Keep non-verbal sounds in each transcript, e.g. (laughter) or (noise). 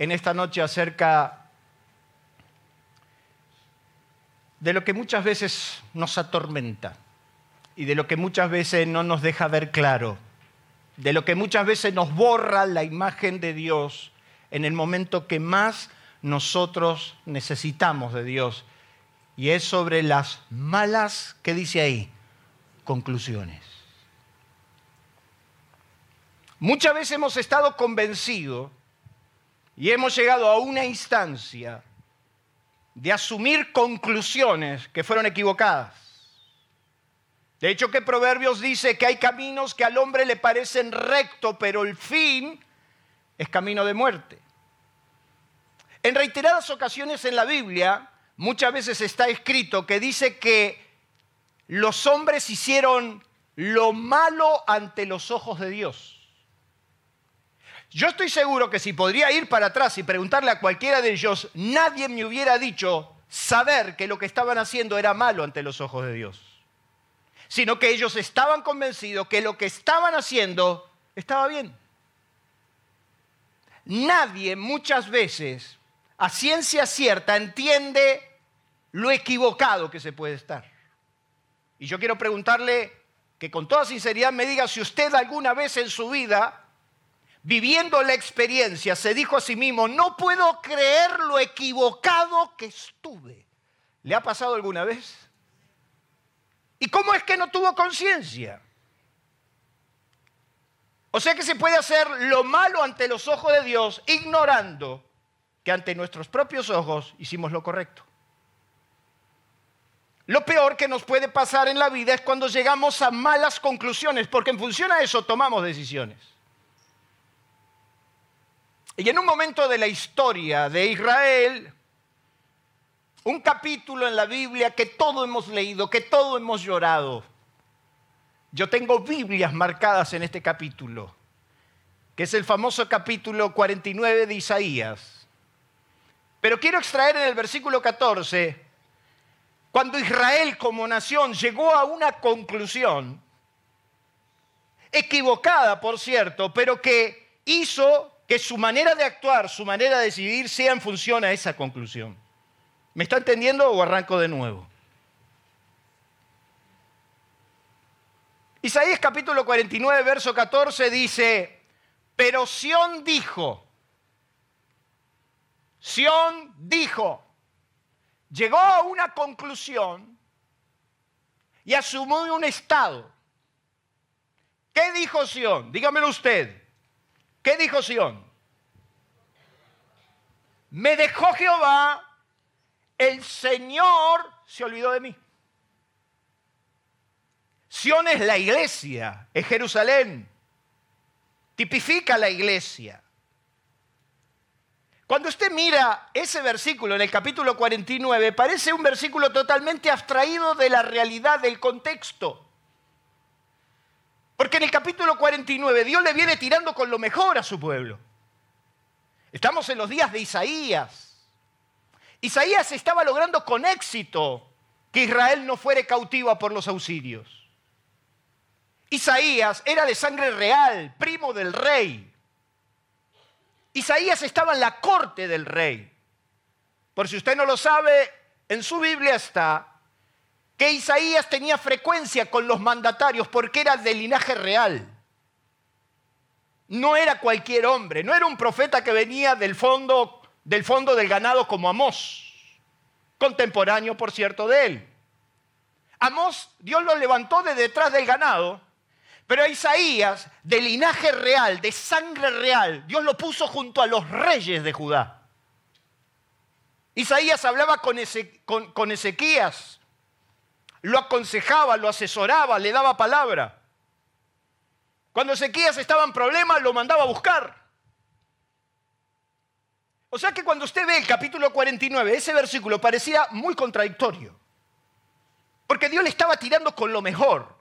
en esta noche acerca de lo que muchas veces nos atormenta y de lo que muchas veces no nos deja ver claro, de lo que muchas veces nos borra la imagen de Dios en el momento que más nosotros necesitamos de Dios. Y es sobre las malas, ¿qué dice ahí? Conclusiones. Muchas veces hemos estado convencidos y hemos llegado a una instancia de asumir conclusiones que fueron equivocadas. De hecho, que Proverbios dice que hay caminos que al hombre le parecen recto, pero el fin es camino de muerte. En reiteradas ocasiones en la Biblia, muchas veces está escrito que dice que los hombres hicieron lo malo ante los ojos de Dios. Yo estoy seguro que si podría ir para atrás y preguntarle a cualquiera de ellos, nadie me hubiera dicho saber que lo que estaban haciendo era malo ante los ojos de Dios, sino que ellos estaban convencidos que lo que estaban haciendo estaba bien. Nadie muchas veces a ciencia cierta entiende lo equivocado que se puede estar. Y yo quiero preguntarle que con toda sinceridad me diga si usted alguna vez en su vida viviendo la experiencia, se dijo a sí mismo, no puedo creer lo equivocado que estuve. ¿Le ha pasado alguna vez? ¿Y cómo es que no tuvo conciencia? O sea que se puede hacer lo malo ante los ojos de Dios ignorando que ante nuestros propios ojos hicimos lo correcto. Lo peor que nos puede pasar en la vida es cuando llegamos a malas conclusiones, porque en función a eso tomamos decisiones. Y en un momento de la historia de Israel, un capítulo en la Biblia que todo hemos leído, que todo hemos llorado. Yo tengo Biblias marcadas en este capítulo, que es el famoso capítulo 49 de Isaías. Pero quiero extraer en el versículo 14, cuando Israel como nación llegó a una conclusión, equivocada por cierto, pero que hizo que su manera de actuar, su manera de decidir sea en función a esa conclusión. ¿Me está entendiendo o arranco de nuevo? Isaías capítulo 49, verso 14 dice, pero Sión dijo, Sión dijo, llegó a una conclusión y asumió un estado. ¿Qué dijo Sión? Dígamelo usted. ¿Qué dijo Sión? Me dejó Jehová, el Señor se olvidó de mí. Sión es la iglesia, es Jerusalén, tipifica la iglesia. Cuando usted mira ese versículo en el capítulo 49, parece un versículo totalmente abstraído de la realidad del contexto. Porque en el capítulo 49 Dios le viene tirando con lo mejor a su pueblo. Estamos en los días de Isaías. Isaías estaba logrando con éxito que Israel no fuere cautiva por los auxilios. Isaías era de sangre real, primo del rey. Isaías estaba en la corte del rey. Por si usted no lo sabe, en su Biblia está que Isaías tenía frecuencia con los mandatarios porque era de linaje real. No era cualquier hombre, no era un profeta que venía del fondo del, fondo del ganado como Amós, contemporáneo, por cierto, de él. Amós, Dios lo levantó de detrás del ganado, pero a Isaías, de linaje real, de sangre real, Dios lo puso junto a los reyes de Judá. Isaías hablaba con, con Ezequías, lo aconsejaba, lo asesoraba, le daba palabra. Cuando Ezequías estaba en problemas, lo mandaba a buscar. O sea que cuando usted ve el capítulo 49, ese versículo parecía muy contradictorio. Porque Dios le estaba tirando con lo mejor.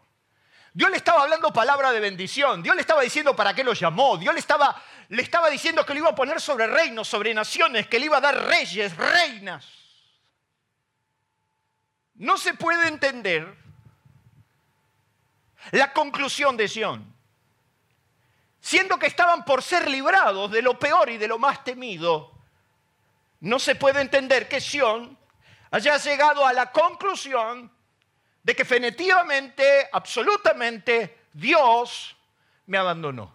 Dios le estaba hablando palabra de bendición. Dios le estaba diciendo para qué lo llamó. Dios le estaba, le estaba diciendo que lo iba a poner sobre reinos, sobre naciones, que le iba a dar reyes, reinas. No se puede entender la conclusión de Sion. Siendo que estaban por ser librados de lo peor y de lo más temido, no se puede entender que Sion haya llegado a la conclusión de que definitivamente, absolutamente, Dios me abandonó.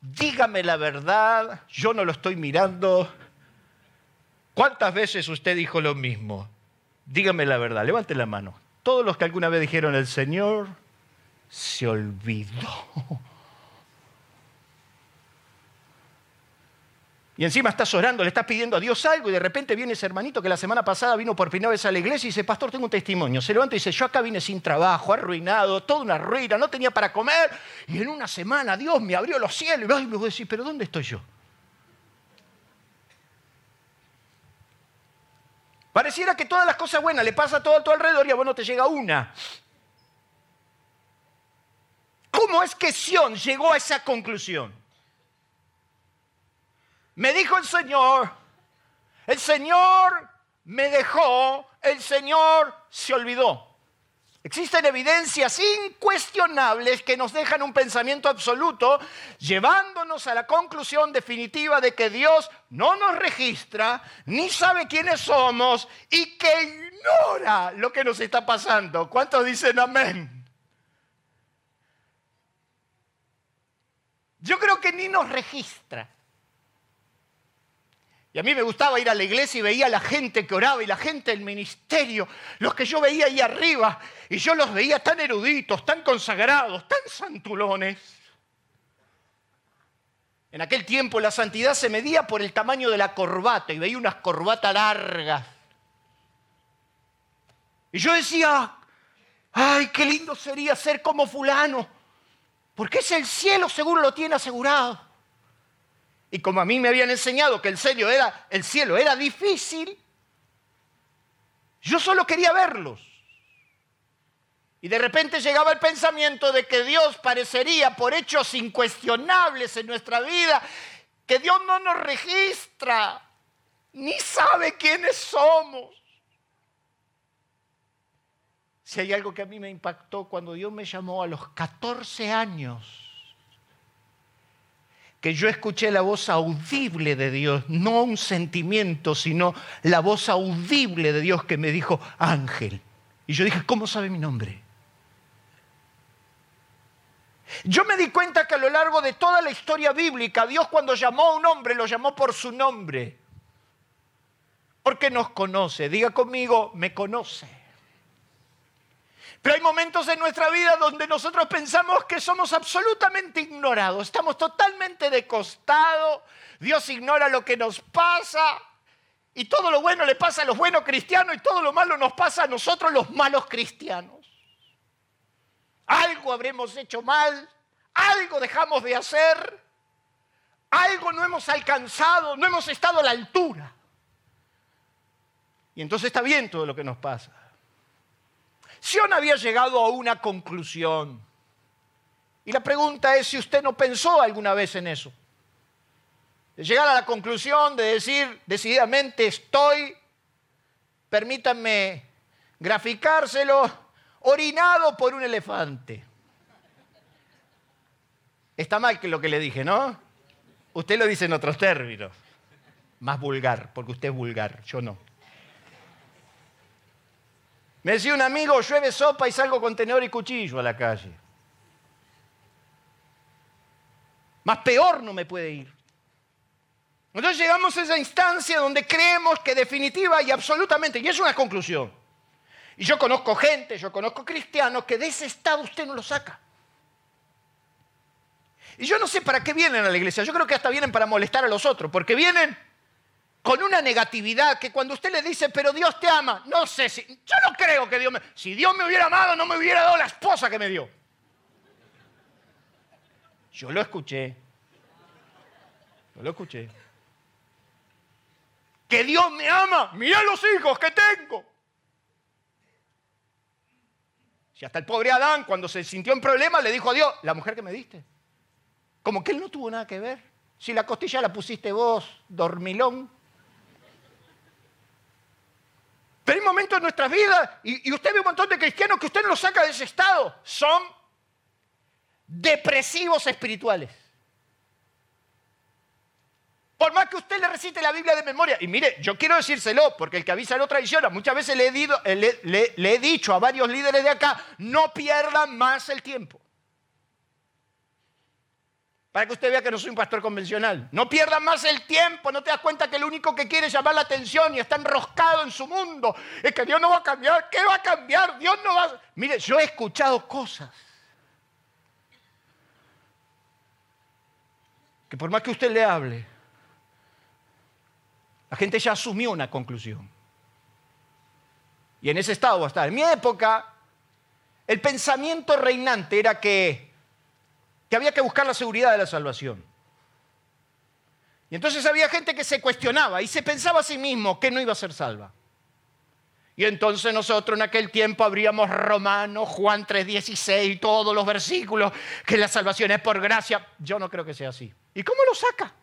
Dígame la verdad, yo no lo estoy mirando. ¿Cuántas veces usted dijo lo mismo? Dígame la verdad, levante la mano. Todos los que alguna vez dijeron el Señor se olvidó. Y encima estás orando, le estás pidiendo a Dios algo y de repente viene ese hermanito que la semana pasada vino por primera vez a la iglesia y dice, pastor, tengo un testimonio. Se levanta y dice, yo acá vine sin trabajo, arruinado, toda una ruina, no tenía para comer. Y en una semana Dios me abrió los cielos. Y me voy a decir, pero ¿dónde estoy yo? Pareciera que todas las cosas buenas le pasa a todo a tu alrededor y a vos no te llega una. ¿Cómo es que Sion llegó a esa conclusión? Me dijo el Señor, el Señor me dejó, el Señor se olvidó. Existen evidencias incuestionables que nos dejan un pensamiento absoluto, llevándonos a la conclusión definitiva de que Dios no nos registra, ni sabe quiénes somos y que ignora lo que nos está pasando. ¿Cuántos dicen amén? Yo creo que ni nos registra. Y a mí me gustaba ir a la iglesia y veía a la gente que oraba y la gente del ministerio, los que yo veía ahí arriba, y yo los veía tan eruditos, tan consagrados, tan santulones. En aquel tiempo la santidad se medía por el tamaño de la corbata y veía unas corbatas largas. Y yo decía, ay, qué lindo sería ser como fulano, porque es el cielo, seguro lo tiene asegurado. Y como a mí me habían enseñado que el cielo era, difícil, yo solo quería verlos. Y de repente llegaba el pensamiento de que Dios parecería por hechos incuestionables en nuestra vida, que Dios no nos registra, ni sabe quiénes somos. Si hay algo que a mí me impactó cuando Dios me llamó a los 14 años, que yo escuché la voz audible de Dios, no un sentimiento, sino la voz audible de Dios que me dijo, ángel. Y yo dije, ¿cómo sabe mi nombre? Yo me di cuenta que a lo largo de toda la historia bíblica, Dios cuando llamó a un hombre, lo llamó por su nombre. Porque nos conoce. Diga conmigo, me conoce. Pero hay momentos en nuestra vida donde nosotros pensamos que somos absolutamente ignorados, estamos totalmente de costado, Dios ignora lo que nos pasa y todo lo bueno le pasa a los buenos cristianos y todo lo malo nos pasa a nosotros los malos cristianos. Algo habremos hecho mal, algo dejamos de hacer, algo no hemos alcanzado, no hemos estado a la altura. Y entonces está bien todo lo que nos pasa. Sion había llegado a una conclusión. Y la pregunta es si usted no pensó alguna vez en eso. De llegar a la conclusión de decir decididamente estoy, permítanme graficárselo, orinado por un elefante. Está mal que lo que le dije, ¿no? Usted lo dice en otros términos, más vulgar, porque usted es vulgar, yo no. Me decía un amigo, llueve sopa y salgo con tenedor y cuchillo a la calle. Más peor no me puede ir. Entonces llegamos a esa instancia donde creemos que definitiva y absolutamente, y es una conclusión. Y yo conozco gente, yo conozco cristianos que de ese estado usted no lo saca. Y yo no sé para qué vienen a la iglesia, yo creo que hasta vienen para molestar a los otros, porque vienen con una negatividad que cuando usted le dice, pero Dios te ama, no sé si, yo no creo que Dios me, si Dios me hubiera amado no me hubiera dado la esposa que me dio. Yo lo escuché, yo lo escuché. que Dios me ama, mira los hijos que tengo. Si hasta el pobre Adán, cuando se sintió en problemas, le dijo a Dios, la mujer que me diste. Como que él no tuvo nada que ver. Si la costilla la pusiste vos, dormilón. Pero hay momentos en nuestras vidas, y, y usted ve un montón de cristianos que usted no los saca de ese estado. Son depresivos espirituales. Por más que usted le recite la Biblia de memoria. Y mire, yo quiero decírselo, porque el que avisa no traiciona. Muchas veces le he, le he dicho a varios líderes de acá, no pierdan más el tiempo. Para que usted vea que no soy un pastor convencional. No pierdan más el tiempo, no te das cuenta que el único que quiere llamar la atención y está enroscado en su mundo es que Dios no va a cambiar. ¿Qué va a cambiar? Dios no va a... Mire, yo he escuchado cosas que por más que usted le hable, la gente ya asumió una conclusión. Y en ese estado va a estar. En mi época, el pensamiento reinante era que, que había que buscar la seguridad de la salvación. Y entonces había gente que se cuestionaba y se pensaba a sí mismo que no iba a ser salva. Y entonces nosotros en aquel tiempo abríamos Romanos, Juan 3:16, todos los versículos, que la salvación es por gracia. Yo no creo que sea así. ¿Y cómo lo saca?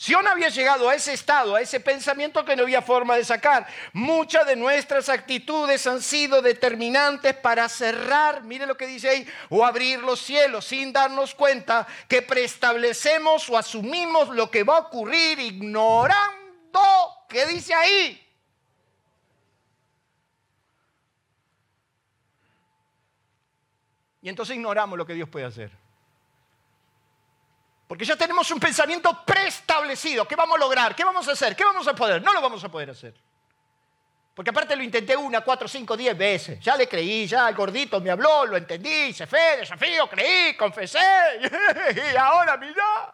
Sion había llegado a ese estado, a ese pensamiento que no había forma de sacar. Muchas de nuestras actitudes han sido determinantes para cerrar, mire lo que dice ahí, o abrir los cielos sin darnos cuenta que preestablecemos o asumimos lo que va a ocurrir ignorando, ¿qué dice ahí? Y entonces ignoramos lo que Dios puede hacer. Porque ya tenemos un pensamiento preestablecido. ¿Qué vamos a lograr? ¿Qué vamos a hacer? ¿Qué vamos a poder? No lo vamos a poder hacer. Porque aparte lo intenté una, cuatro, cinco, diez veces. Ya le creí, ya el gordito me habló, lo entendí, hice fe, desafío, creí, confesé. (laughs) y ahora mira.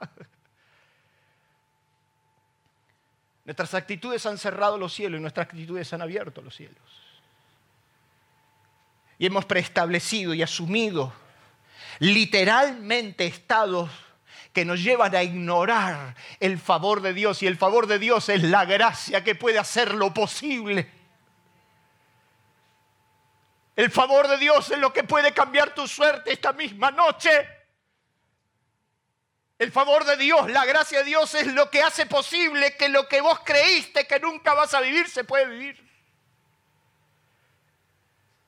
Nuestras actitudes han cerrado los cielos y nuestras actitudes han abierto los cielos. Y hemos preestablecido y asumido literalmente estados que nos llevan a ignorar el favor de Dios y el favor de Dios es la gracia que puede hacer lo posible. El favor de Dios es lo que puede cambiar tu suerte esta misma noche. El favor de Dios, la gracia de Dios es lo que hace posible que lo que vos creíste que nunca vas a vivir se puede vivir.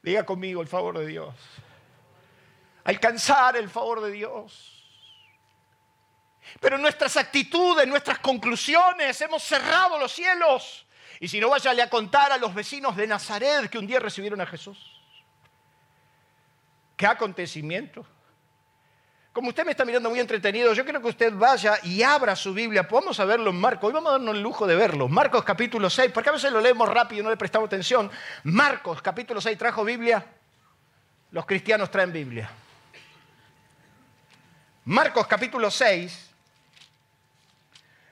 Diga conmigo el favor de Dios. Alcanzar el favor de Dios. Pero nuestras actitudes, nuestras conclusiones, hemos cerrado los cielos. Y si no, váyale a contar a los vecinos de Nazaret que un día recibieron a Jesús. ¿Qué acontecimiento? Como usted me está mirando muy entretenido, yo quiero que usted vaya y abra su Biblia. Vamos a verlo en Marcos. Hoy vamos a darnos el lujo de verlo. Marcos capítulo 6, porque a veces lo leemos rápido y no le prestamos atención. Marcos capítulo 6, ¿trajo Biblia? Los cristianos traen Biblia. Marcos capítulo 6,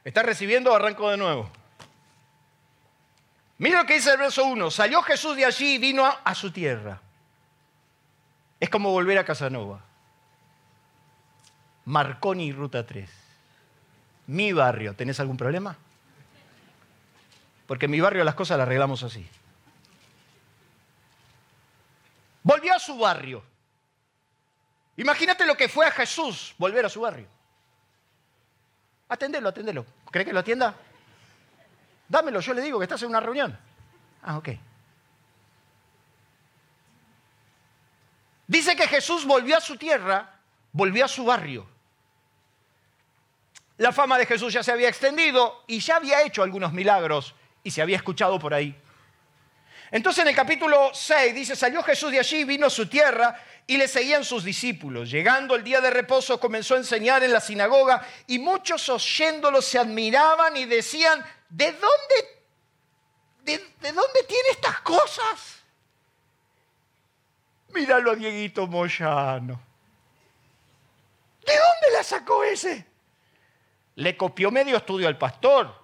¿Está recibiendo arranco de nuevo? Mira lo que dice el verso 1. Salió Jesús de allí y vino a, su tierra. Es como volver a Casanova. Marconi, Ruta 3. Mi barrio. ¿Tenés algún problema? Porque en mi barrio las cosas las arreglamos así. Volvió a su barrio. Imagínate lo que fue a Jesús volver a su barrio. Atendelo, atendelo. ¿Cree que lo atienda? Dámelo, yo le digo que estás en una reunión. Ah, ok. Dice que Jesús volvió a su tierra, volvió a su barrio. La fama de Jesús ya se había extendido y ya había hecho algunos milagros y se había escuchado por ahí. Entonces en el capítulo 6 dice, salió Jesús de allí, vino a su tierra y le seguían sus discípulos. Llegando el día de reposo comenzó a enseñar en la sinagoga y muchos oyéndolo se admiraban y decían, ¿de dónde, de, dónde tiene estas cosas? Míralo a Dieguito Moyano. ¿De dónde la sacó ese? Le copió medio estudio al pastor.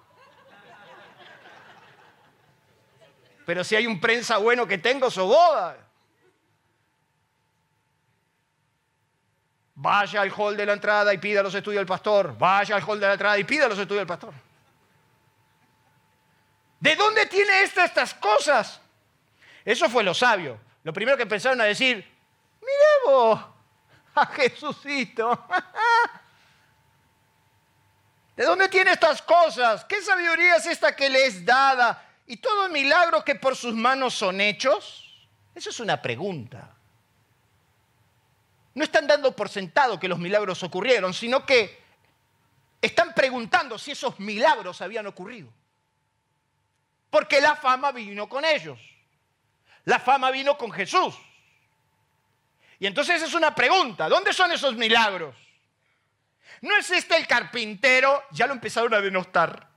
Pero si hay un prensa bueno que tengo, su boda. Vaya al hall de la entrada y pida los estudios del pastor. Vaya al hall de la entrada y pida los estudios del pastor. ¿De dónde tiene estas cosas? Eso fue lo sabio. Lo primero que empezaron a decir, mire vos, a Jesucito. (laughs) ¿De dónde tiene estas cosas? ¿Qué sabiduría es esta que le es dada? ¿Y todos milagros que por sus manos son hechos? Eso es una pregunta. No están dando por sentado que los milagros ocurrieron, sino que están preguntando si esos milagros habían ocurrido. Porque la fama vino con ellos. La fama vino con Jesús. Y entonces es una pregunta, ¿dónde son esos milagros? ¿No es este el carpintero? Ya lo empezaron a denostar.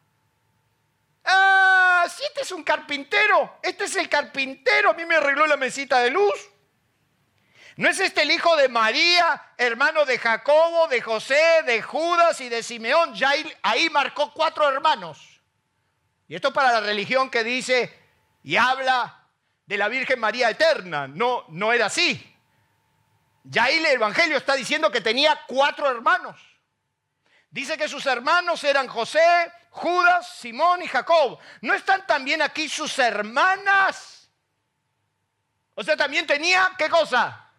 Ah, si este es un carpintero, este es el carpintero, a mí me arregló la mesita de luz. ¿No es este el hijo de María, hermano de Jacobo, de José, de Judas y de Simeón? Ya ahí, marcó cuatro hermanos. Y esto para la religión que dice y habla de la Virgen María eterna. No, no era así. Ya ahí el Evangelio está diciendo que tenía cuatro hermanos. Dice que sus hermanos eran José, Judas, Simón y Jacob. ¿No están también aquí sus hermanas? O sea, también tenía, ¿qué cosa?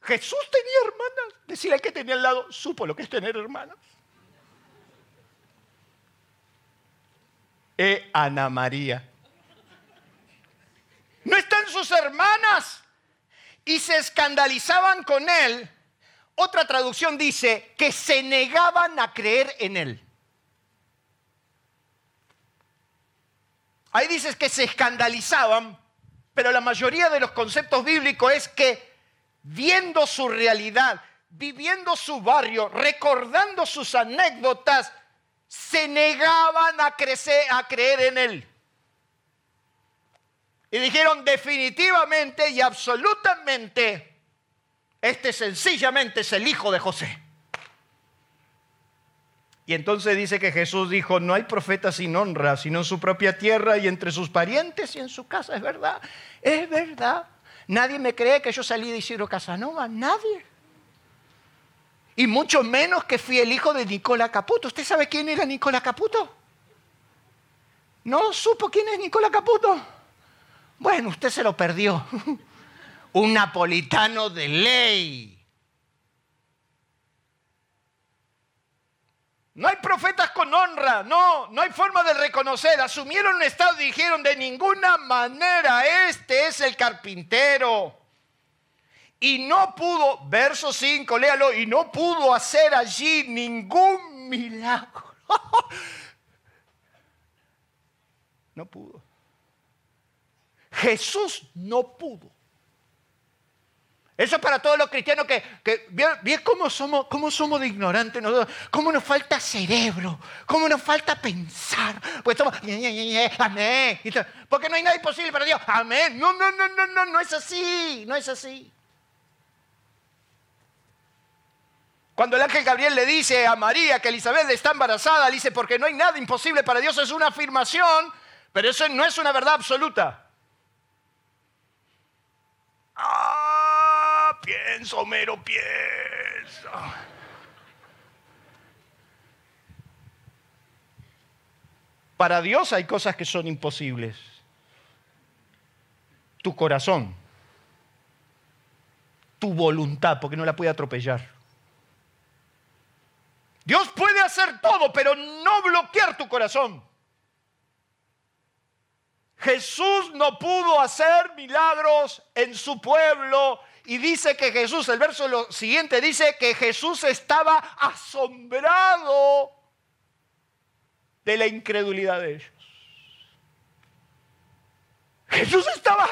Jesús tenía hermanas. Decía que tenía al lado, supo lo que es tener hermanas. E Ana María. No están sus hermanas. Y se escandalizaban con él. Otra traducción dice que se negaban a creer en él. Ahí dices que se escandalizaban, pero la mayoría de los conceptos bíblicos es que viendo su realidad, viviendo su barrio, recordando sus anécdotas, se negaban a, crecer, a creer en él. Y dijeron definitivamente y absolutamente, este sencillamente es el hijo de José. Y entonces dice que Jesús dijo, no hay profeta sin honra, sino en su propia tierra y entre sus parientes y en su casa. Es verdad, es verdad. Nadie me cree que yo salí de Isidro Casanova, nadie. Y mucho menos que fui el hijo de Nicola Caputo. ¿Usted sabe quién era Nicola Caputo? ¿No supo quién es Nicola Caputo? Bueno, usted se lo perdió. (laughs) Un napolitano de ley. No hay profetas con honra, no, no hay forma de reconocer. Asumieron un estado y dijeron de ninguna manera, este es el carpintero. Y no pudo, verso 5, léalo, y no pudo hacer allí ningún milagro. (laughs) No pudo. Jesús no pudo. Eso es para todos los cristianos que, que cómo somos, cómo somos de ignorantes nosotros, cómo nos falta cerebro, cómo nos falta pensar. Pues somos, amén. Porque no hay nada imposible para Dios. Amén. No, no, no, no, no, no es así, no es así. Cuando el ángel Gabriel le dice a María que Elizabeth está embarazada, le dice, porque no hay nada imposible para Dios, es una afirmación, pero eso no es una verdad absoluta. ¡Ah! Pienso, mero pienso. Para Dios hay cosas que son imposibles. Tu corazón, tu voluntad, porque no la puede atropellar. Dios puede hacer todo, pero no bloquear tu corazón. Jesús no pudo hacer milagros en su pueblo y dice que Jesús, el verso siguiente dice que Jesús estaba asombrado de la incredulidad de ellos. Jesús estaba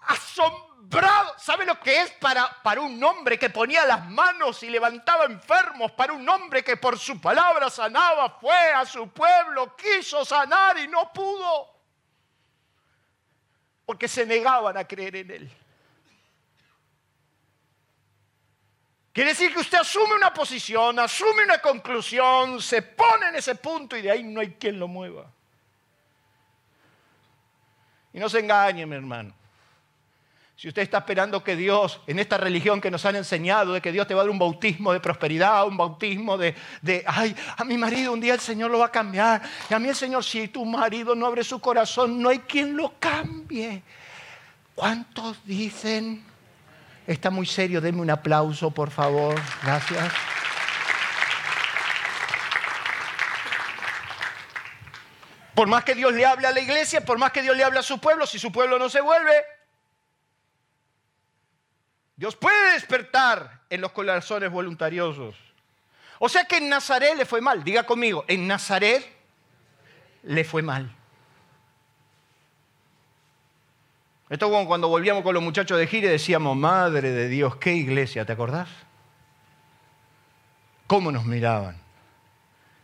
asombrado. ¿Sabe lo que es para, para un hombre que ponía las manos y levantaba enfermos? Para un hombre que por su palabra sanaba, fue a su pueblo, quiso sanar y no pudo. Porque se negaban a creer en él. Quiere decir que usted asume una posición, asume una conclusión, se pone en ese punto y de ahí no hay quien lo mueva. Y no se engañe, mi hermano. Si usted está esperando que Dios, en esta religión que nos han enseñado, de que Dios te va a dar un bautismo de prosperidad, un bautismo de, de, ay, a mi marido un día el Señor lo va a cambiar. Y a mí el Señor, si tu marido no abre su corazón, no hay quien lo cambie. ¿Cuántos dicen? Está muy serio, denme un aplauso, por favor. Gracias. Por más que Dios le hable a la iglesia, por más que Dios le hable a su pueblo, si su pueblo no se vuelve, Dios puede despertar en los corazones voluntariosos. O sea que en Nazaret le fue mal. Diga conmigo, en Nazaret le fue mal. Esto cuando volvíamos con los muchachos de gira decíamos, Madre de Dios, qué iglesia, ¿te acordás? ¿Cómo nos miraban?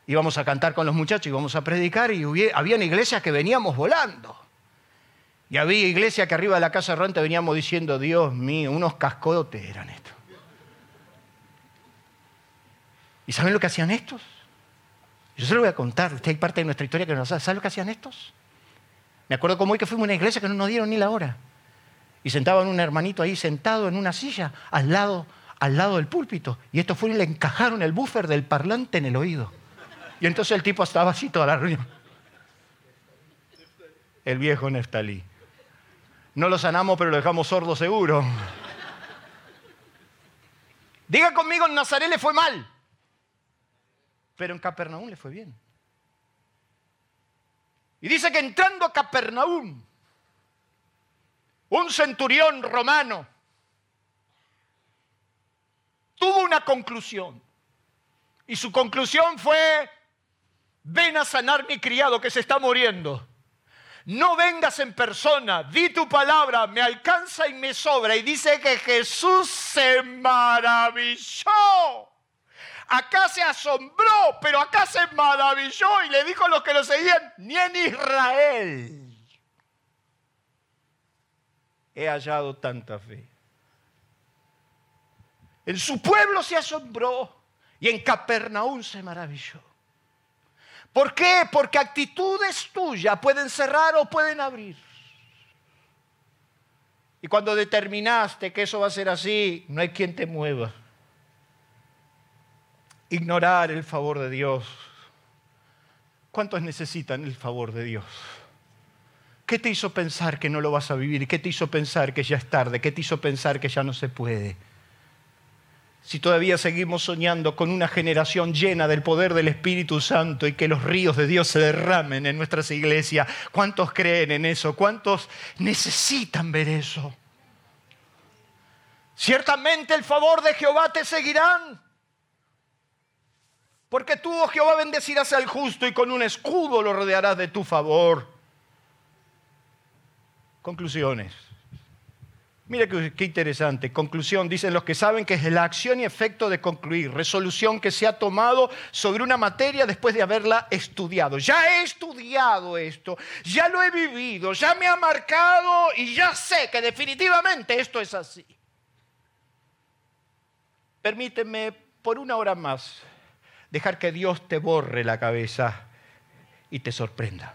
Íbamos a cantar con los muchachos, íbamos a predicar y había iglesias que veníamos volando. Y había iglesia que arriba de la casa errante veníamos diciendo, Dios mío, unos cascotes eran estos. ¿Y saben lo que hacían estos? Yo se lo voy a contar, usted hay parte de nuestra historia que no sabe. ¿Saben lo que hacían estos? Me acuerdo como hoy que fuimos a una iglesia que no nos dieron ni la hora. Y sentaban un hermanito ahí sentado en una silla al lado, al lado del púlpito. Y estos fueron y le encajaron el buffer del parlante en el oído. Y entonces el tipo estaba así toda la reunión. El viejo Neftalí. No lo sanamos, pero lo dejamos sordo seguro. Diga conmigo, en Nazaret le fue mal, pero en Capernaum le fue bien. Y dice que entrando a Capernaum, un centurión romano tuvo una conclusión. Y su conclusión fue, ven a sanar mi criado que se está muriendo. No vengas en persona, di tu palabra, me alcanza y me sobra. Y dice que Jesús se maravilló. Acá se asombró, pero acá se maravilló y le dijo a los que lo seguían, ni en Israel he hallado tanta fe. En su pueblo se asombró y en Capernaum se maravilló. ¿Por qué? Porque actitudes tuyas pueden cerrar o pueden abrir. Y cuando determinaste que eso va a ser así, no hay quien te mueva. Ignorar el favor de Dios. ¿Cuántos necesitan el favor de Dios? ¿Qué te hizo pensar que no lo vas a vivir? ¿Qué te hizo pensar que ya es tarde? ¿Qué te hizo pensar que ya no se puede? si todavía seguimos soñando con una generación llena del poder del Espíritu Santo y que los ríos de Dios se derramen en nuestras iglesias. ¿Cuántos creen en eso? ¿Cuántos necesitan ver eso? Ciertamente el favor de Jehová te seguirán. Porque tú, oh Jehová, bendecirás al justo y con un escudo lo rodearás de tu favor. Conclusiones. Mira qué, interesante. Conclusión, dicen los que saben que es la acción y efecto de concluir, resolución que se ha tomado sobre una materia después de haberla estudiado. Ya he estudiado esto, ya lo he vivido, ya me ha marcado y ya sé que definitivamente esto es así. Permíteme por una hora más dejar que Dios te borre la cabeza y te sorprenda.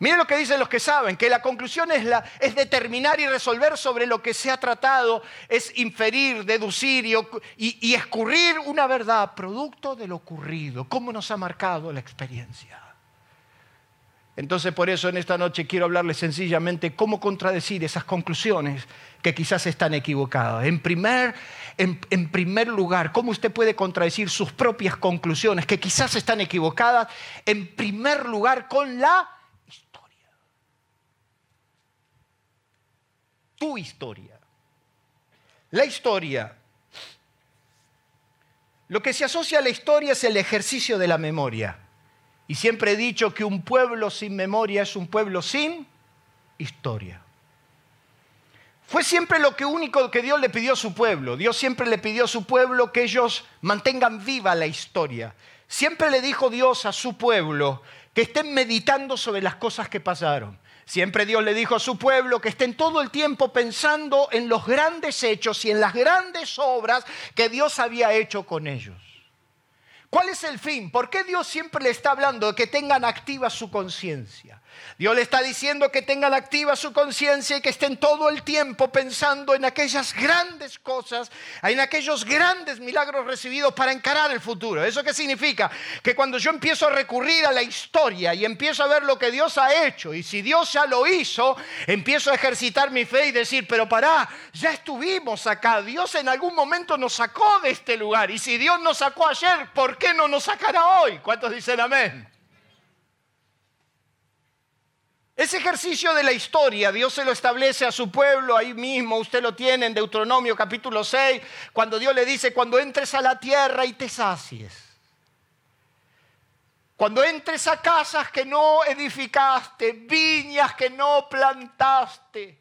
Miren lo que dicen los que saben, que la conclusión es, la, es determinar y resolver sobre lo que se ha tratado, es inferir, deducir y, escurrir una verdad producto de lo ocurrido, cómo nos ha marcado la experiencia. Entonces por eso en esta noche quiero hablarles sencillamente cómo contradecir esas conclusiones que quizás están equivocadas. En primer, en, primer lugar, cómo usted puede contradecir sus propias conclusiones que quizás están equivocadas. En primer lugar, con la tu historia. La historia. Lo que se asocia a la historia es el ejercicio de la memoria. Y siempre he dicho que un pueblo sin memoria es un pueblo sin historia. Fue siempre lo que único que Dios le pidió a su pueblo. Dios siempre le pidió a su pueblo que ellos mantengan viva la historia. Siempre le dijo Dios a su pueblo que estén meditando sobre las cosas que pasaron. Siempre Dios le dijo a su pueblo que estén todo el tiempo pensando en los grandes hechos y en las grandes obras que Dios había hecho con ellos. ¿Cuál es el fin? ¿Por qué Dios siempre le está hablando de que tengan activa su conciencia? Dios le está diciendo que tengan activa su conciencia y que estén todo el tiempo pensando en aquellas grandes cosas, en aquellos grandes milagros recibidos para encarar el futuro. ¿Eso qué significa? Que cuando yo empiezo a recurrir a la historia y empiezo a ver lo que Dios ha hecho, y si Dios ya lo hizo, empiezo a ejercitar mi fe y decir, pero pará, ya estuvimos acá, Dios en algún momento nos sacó de este lugar, y si Dios nos sacó ayer, ¿por qué no nos sacará hoy? ¿Cuántos dicen amén? Ese ejercicio de la historia, Dios se lo establece a su pueblo ahí mismo, usted lo tiene en Deuteronomio capítulo 6, cuando Dios le dice, cuando entres a la tierra y te sacies, cuando entres a casas que no edificaste, viñas que no plantaste,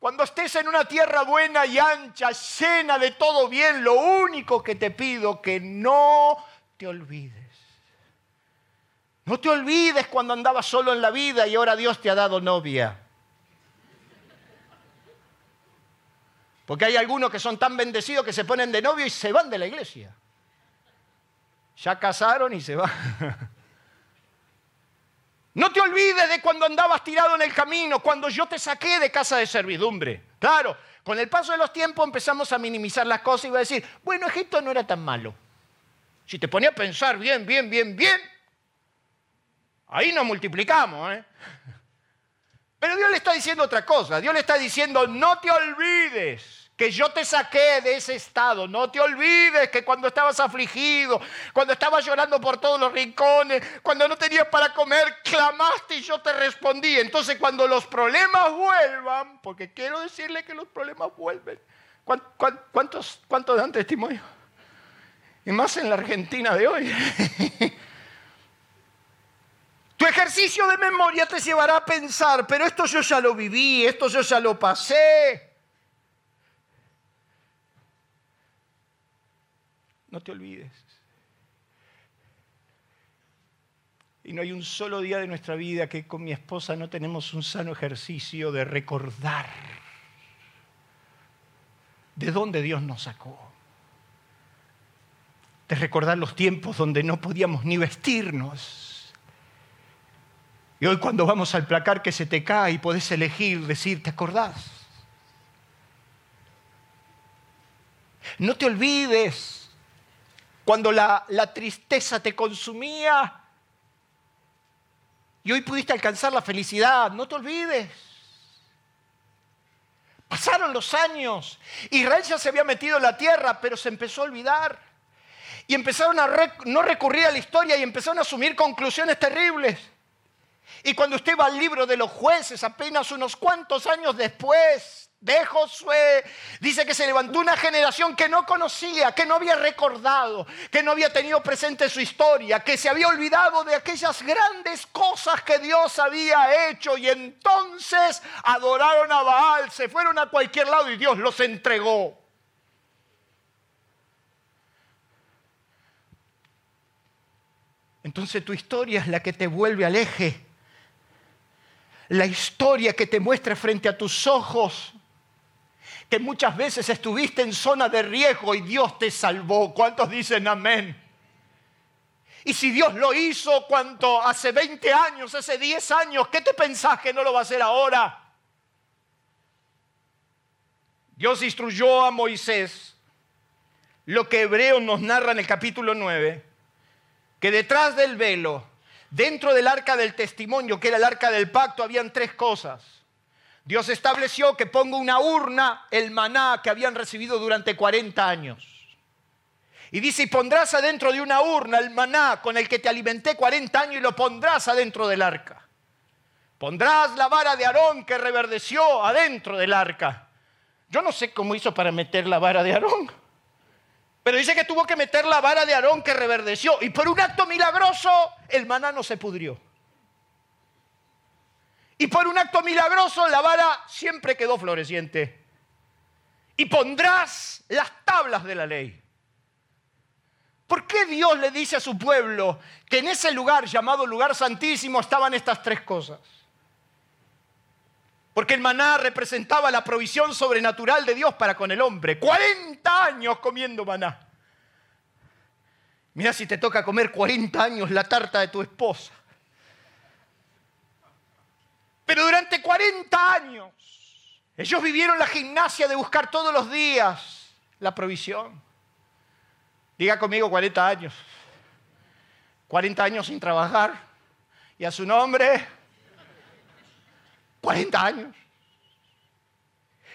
cuando estés en una tierra buena y ancha, llena de todo bien, lo único que te pido que no te olvides no te olvides cuando andabas solo en la vida y ahora Dios te ha dado novia. Porque hay algunos que son tan bendecidos que se ponen de novio y se van de la iglesia. Ya casaron y se van. (laughs) No te olvides de cuando andabas tirado en el camino, cuando yo te saqué de casa de servidumbre. Claro, con el paso de los tiempos empezamos a minimizar las cosas y iba a decir, bueno, Egipto no era tan malo. Si te ponía a pensar bien, bien, bien, bien, Ahí nos multiplicamos, ¿eh? Pero Dios le está diciendo otra cosa. Dios le está diciendo, no te olvides que yo te saqué de ese estado. No te olvides que cuando estabas afligido, cuando estabas llorando por todos los rincones, cuando no tenías para comer, clamaste y yo te respondí. Entonces cuando los problemas vuelvan, porque quiero decirle que los problemas vuelven. ¿Cuántos, cuántos dan testimonio? Y más en la Argentina de hoy. (laughs) Tu ejercicio de memoria te llevará a pensar, pero esto yo ya lo viví, esto yo ya lo pasé. No te olvides. Y no hay un solo día de nuestra vida que con mi esposa no tenemos un sano ejercicio de recordar de dónde Dios nos sacó. De recordar los tiempos donde no podíamos ni vestirnos y hoy cuando vamos al placar que se te cae y podés elegir, decir, ¿te acordás? No te olvides cuando la, la tristeza te consumía y hoy pudiste alcanzar la felicidad. No te olvides. Pasaron los años. Israel ya se había metido en la tierra, pero se empezó a olvidar. Y empezaron a no recurrir a la historia y empezaron a asumir conclusiones terribles. Y cuando usted va al libro de los jueces, apenas unos cuantos años después de Josué, dice que se levantó una generación que no conocía, que no había recordado, que no había tenido presente su historia, que se había olvidado de aquellas grandes cosas que Dios había hecho y entonces adoraron a Baal, se fueron a cualquier lado y Dios los entregó. Entonces tu historia es la que te vuelve al eje la historia que te muestra frente a tus ojos, que muchas veces estuviste en zona de riesgo y Dios te salvó. ¿Cuántos dicen amén? Y si Dios lo hizo cuando hace 20 años, hace 10 años, ¿qué te pensás que no lo va a hacer ahora? Dios instruyó a Moisés lo que Hebreos nos narra en el capítulo 9, que detrás del velo Dentro del arca del testimonio, que era el arca del pacto, habían tres cosas. Dios estableció que ponga una urna el maná que habían recibido durante 40 años. Y dice, y pondrás adentro de una urna el maná con el que te alimenté 40 años y lo pondrás adentro del arca. Pondrás la vara de Aarón que reverdeció adentro del arca. Yo no sé cómo hizo para meter la vara de Aarón. Pero dice que tuvo que meter la vara de Aarón que reverdeció. Y por un acto milagroso, el maná no se pudrió. Y por un acto milagroso, la vara siempre quedó floreciente. Y pondrás las tablas de la ley. ¿Por qué Dios le dice a su pueblo que en ese lugar llamado lugar santísimo estaban estas tres cosas? Porque el maná representaba la provisión sobrenatural de Dios para con el hombre. 40 años comiendo maná. Mira si te toca comer 40 años la tarta de tu esposa. Pero durante 40 años ellos vivieron la gimnasia de buscar todos los días la provisión. Diga conmigo 40 años. 40 años sin trabajar. Y a su nombre, 40 años.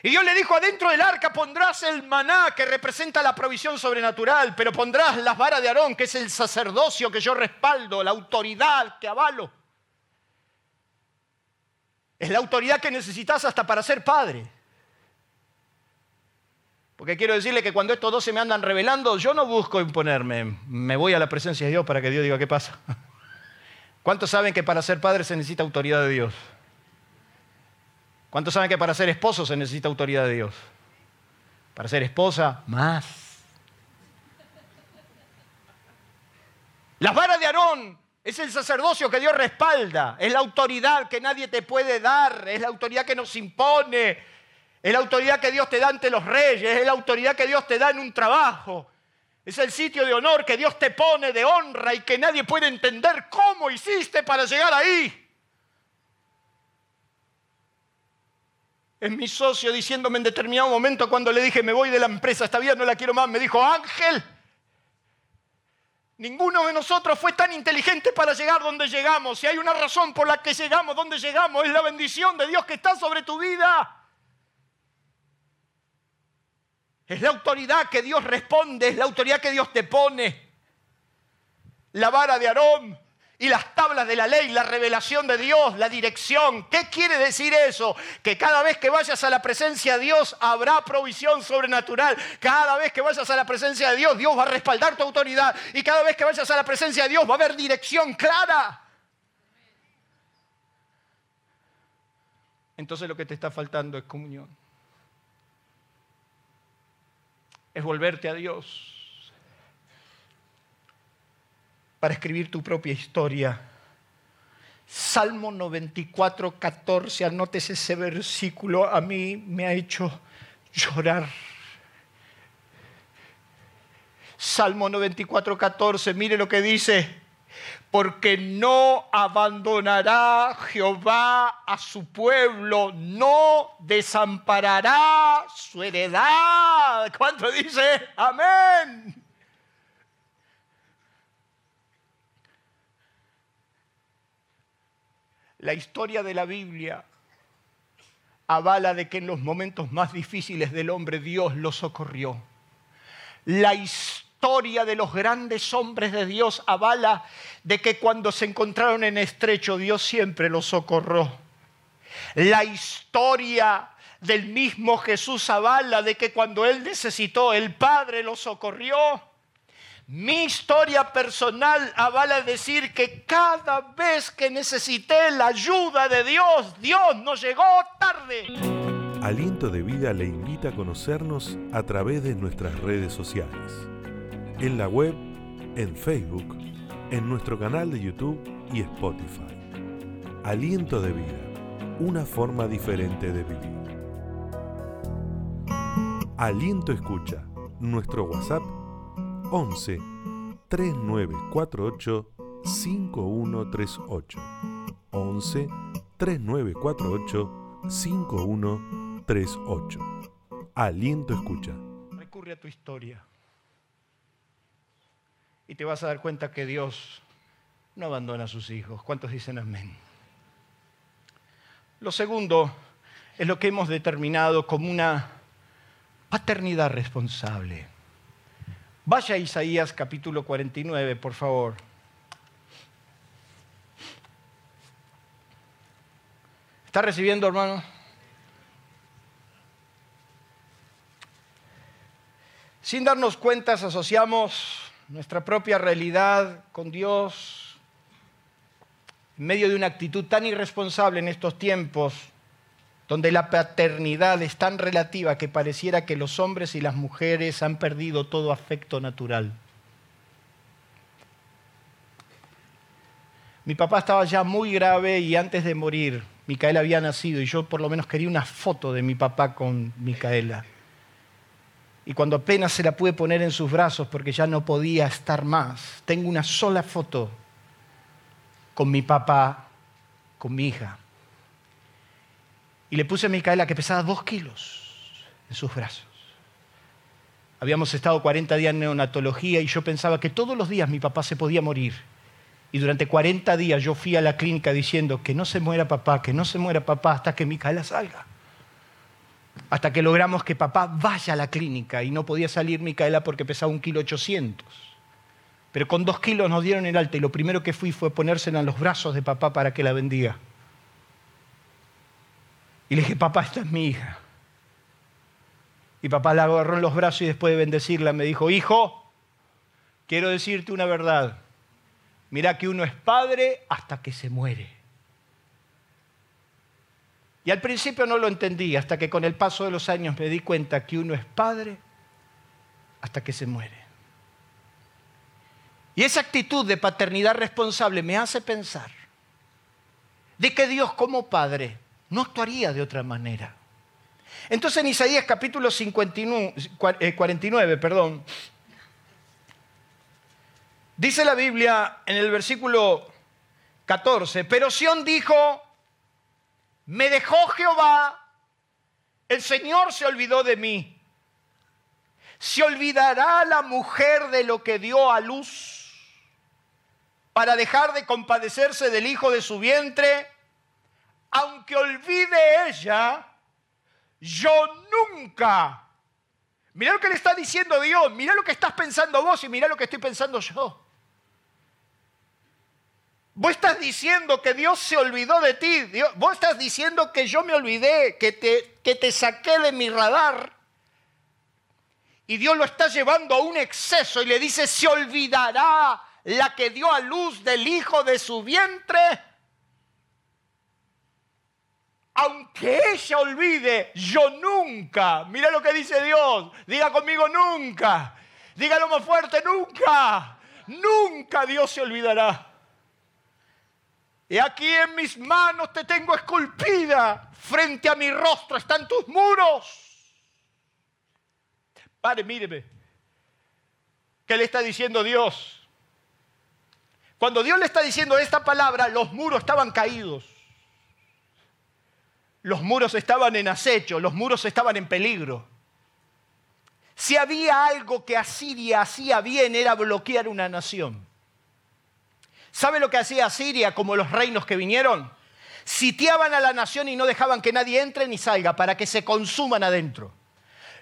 Y Dios le dijo, adentro del arca pondrás el maná, que representa la provisión sobrenatural, pero pondrás las varas de Aarón, que es el sacerdocio que yo respaldo, la autoridad que avalo. Es la autoridad que necesitas hasta para ser padre. Porque quiero decirle que cuando estos dos se me andan revelando, yo no busco imponerme, me voy a la presencia de Dios para que Dios diga qué pasa. (laughs) ¿Cuántos saben que para ser padre se necesita autoridad de Dios? ¿Cuántos saben que para ser esposo se necesita autoridad de Dios? Para ser esposa, más. Las varas de Aarón es el sacerdocio que Dios respalda, es la autoridad que nadie te puede dar, es la autoridad que nos impone, es la autoridad que Dios te da ante los reyes, es la autoridad que Dios te da en un trabajo. Es el sitio de honor que Dios te pone de honra y que nadie puede entender cómo hiciste para llegar ahí. Es mi socio diciéndome en determinado momento cuando le dije me voy de la empresa, esta vida no la quiero más, me dijo, Ángel, Ninguno de nosotros fue tan inteligente para llegar donde llegamos. Si hay una razón por la que llegamos donde llegamos, es la bendición de Dios que está sobre tu vida. Es la autoridad que Dios responde, es la autoridad que Dios te pone. La vara de Aarón y las tablas de la ley, la revelación de Dios, la dirección. ¿Qué quiere decir eso? Que cada vez que vayas a la presencia de Dios habrá provisión sobrenatural. Cada vez que vayas a la presencia de Dios, Dios va a respaldar tu autoridad. Y cada vez que vayas a la presencia de Dios va a haber dirección clara. Entonces lo que te está faltando es comunión. Es volverte a Dios para escribir tu propia historia. Salmo 94, 14, anotes ese versículo, a mí me ha hecho llorar. Salmo 94, 14, mire lo que dice, porque no abandonará Jehová a su pueblo, no desamparará su heredad. ¿Cuánto dice? Amén. La historia de la Biblia avala de que en los momentos más difíciles del hombre Dios lo socorrió. La historia de los grandes hombres de Dios avala de que cuando se encontraron en estrecho Dios siempre los socorrió. La historia del mismo Jesús avala de que cuando él necesitó el Padre lo socorrió. Mi historia personal avala decir que cada vez que necesité la ayuda de Dios, Dios nos llegó tarde. Aliento de Vida le invita a conocernos a través de nuestras redes sociales. En la web, en Facebook, en nuestro canal de YouTube y Spotify. Aliento de Vida, una forma diferente de vivir. Aliento Escucha, nuestro WhatsApp 11 3948 5138. 11 3948 5138. Aliento escucha. Recurre a tu historia. Y te vas a dar cuenta que Dios no abandona a sus hijos. ¿Cuántos dicen amén? Lo segundo es lo que hemos determinado como una paternidad responsable. Vaya a Isaías capítulo 49, por favor. ¿Está recibiendo, hermano? Sin darnos cuenta, asociamos nuestra propia realidad con Dios en medio de una actitud tan irresponsable en estos tiempos donde la paternidad es tan relativa que pareciera que los hombres y las mujeres han perdido todo afecto natural. Mi papá estaba ya muy grave y antes de morir, Micaela había nacido y yo por lo menos quería una foto de mi papá con Micaela. Y cuando apenas se la pude poner en sus brazos porque ya no podía estar más, tengo una sola foto con mi papá, con mi hija. Y le puse a Micaela que pesaba dos kilos en sus brazos. Habíamos estado 40 días en neonatología y yo pensaba que todos los días mi papá se podía morir. Y durante 40 días yo fui a la clínica diciendo que no se muera papá, que no se muera papá hasta que Micaela salga. Hasta que logramos que papá vaya a la clínica y no podía salir Micaela porque pesaba un kilo 800. Pero con dos kilos nos dieron el alta y lo primero que fui fue ponérsela en los brazos de papá para que la bendiga. Y le dije, papá, esta es mi hija. Y papá la agarró en los brazos y después de bendecirla me dijo, hijo, quiero decirte una verdad. Mira que uno es padre hasta que se muere. Y al principio no lo entendí, hasta que con el paso de los años me di cuenta que uno es padre hasta que se muere. Y esa actitud de paternidad responsable me hace pensar de que Dios como padre no actuaría de otra manera. Entonces en Isaías capítulo 59, 49, eh, perdón, dice la Biblia en el versículo 14, pero Sión dijo, me dejó Jehová, el Señor se olvidó de mí. ¿Se olvidará la mujer de lo que dio a luz para dejar de compadecerse del hijo de su vientre? Aunque olvide ella, yo nunca. Mira lo que le está diciendo Dios, mira lo que estás pensando vos y mira lo que estoy pensando yo. Vos estás diciendo que Dios se olvidó de ti. vos estás diciendo que yo me olvidé, que te, que te saqué de mi radar. Y Dios lo está llevando a un exceso y le dice, se olvidará la que dio a luz del hijo de su vientre aunque ella olvide, yo nunca. Mira lo que dice Dios. Diga conmigo nunca. Dígalo más fuerte, nunca. Nunca Dios se olvidará. Y aquí en mis manos te tengo esculpida. Frente a mi rostro están tus muros. Pare, míreme. ¿Qué le está diciendo Dios? Cuando Dios le está diciendo esta palabra, los muros estaban caídos. Los muros estaban en acecho, los muros estaban en peligro. Si había algo que Asiria hacía bien era bloquear una nación. ¿Sabe lo que hacía Asiria como los reinos que vinieron? Sitiaban a la nación y no dejaban que nadie entre ni salga para que se consuman adentro.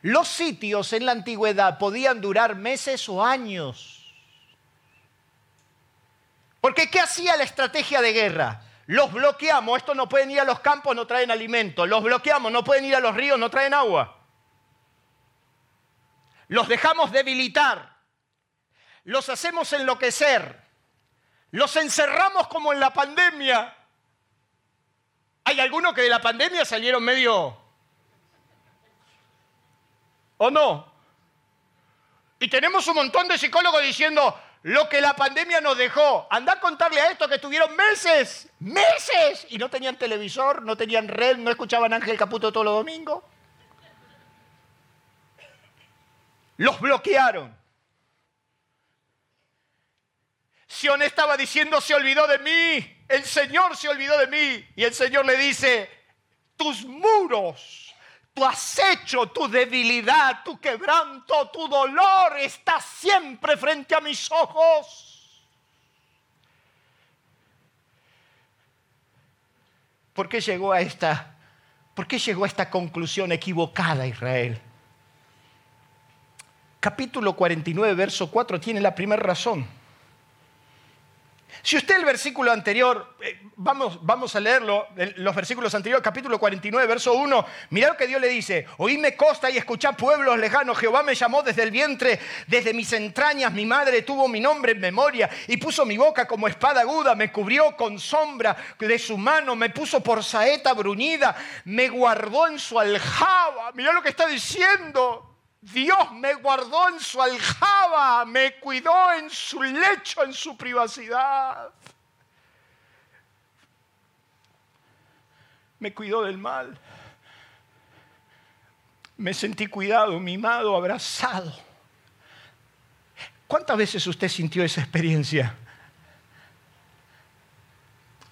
Los sitios en la antigüedad podían durar meses o años. Porque ¿qué hacía la estrategia de guerra? Los bloqueamos, estos no pueden ir a los campos, no traen alimento. Los bloqueamos, no pueden ir a los ríos, no traen agua. Los dejamos debilitar. Los hacemos enloquecer. Los encerramos como en la pandemia. Hay algunos que de la pandemia salieron medio... ¿O no? Y tenemos un montón de psicólogos diciendo, lo que la pandemia nos dejó. Anda a contarle a esto que estuvieron meses, meses, y no tenían televisor, no tenían red, no escuchaban Ángel Caputo todos los domingos. Los bloquearon. Sion estaba diciendo, se olvidó de mí, el Señor se olvidó de mí. Y el Señor le dice, tus muros tu acecho, tu debilidad, tu quebranto, tu dolor está siempre frente a mis ojos. ¿Por qué llegó a esta, por qué llegó a esta conclusión equivocada Israel? Capítulo 49, verso 4 tiene la primera razón. Si usted el versículo anterior, eh, vamos, vamos a leerlo, los versículos anteriores, capítulo 49, verso 1, mira lo que Dios le dice, oíme costa y escuchad pueblos lejanos, Jehová me llamó desde el vientre, desde mis entrañas, mi madre tuvo mi nombre en memoria y puso mi boca como espada aguda, me cubrió con sombra de su mano, me puso por saeta bruñida, me guardó en su aljaba, mira lo que está diciendo, Dios me guardó en su aljaba, me cuidó en su lecho, en su privacidad. Me cuidó del mal. Me sentí cuidado, mimado, abrazado. ¿Cuántas veces usted sintió esa experiencia?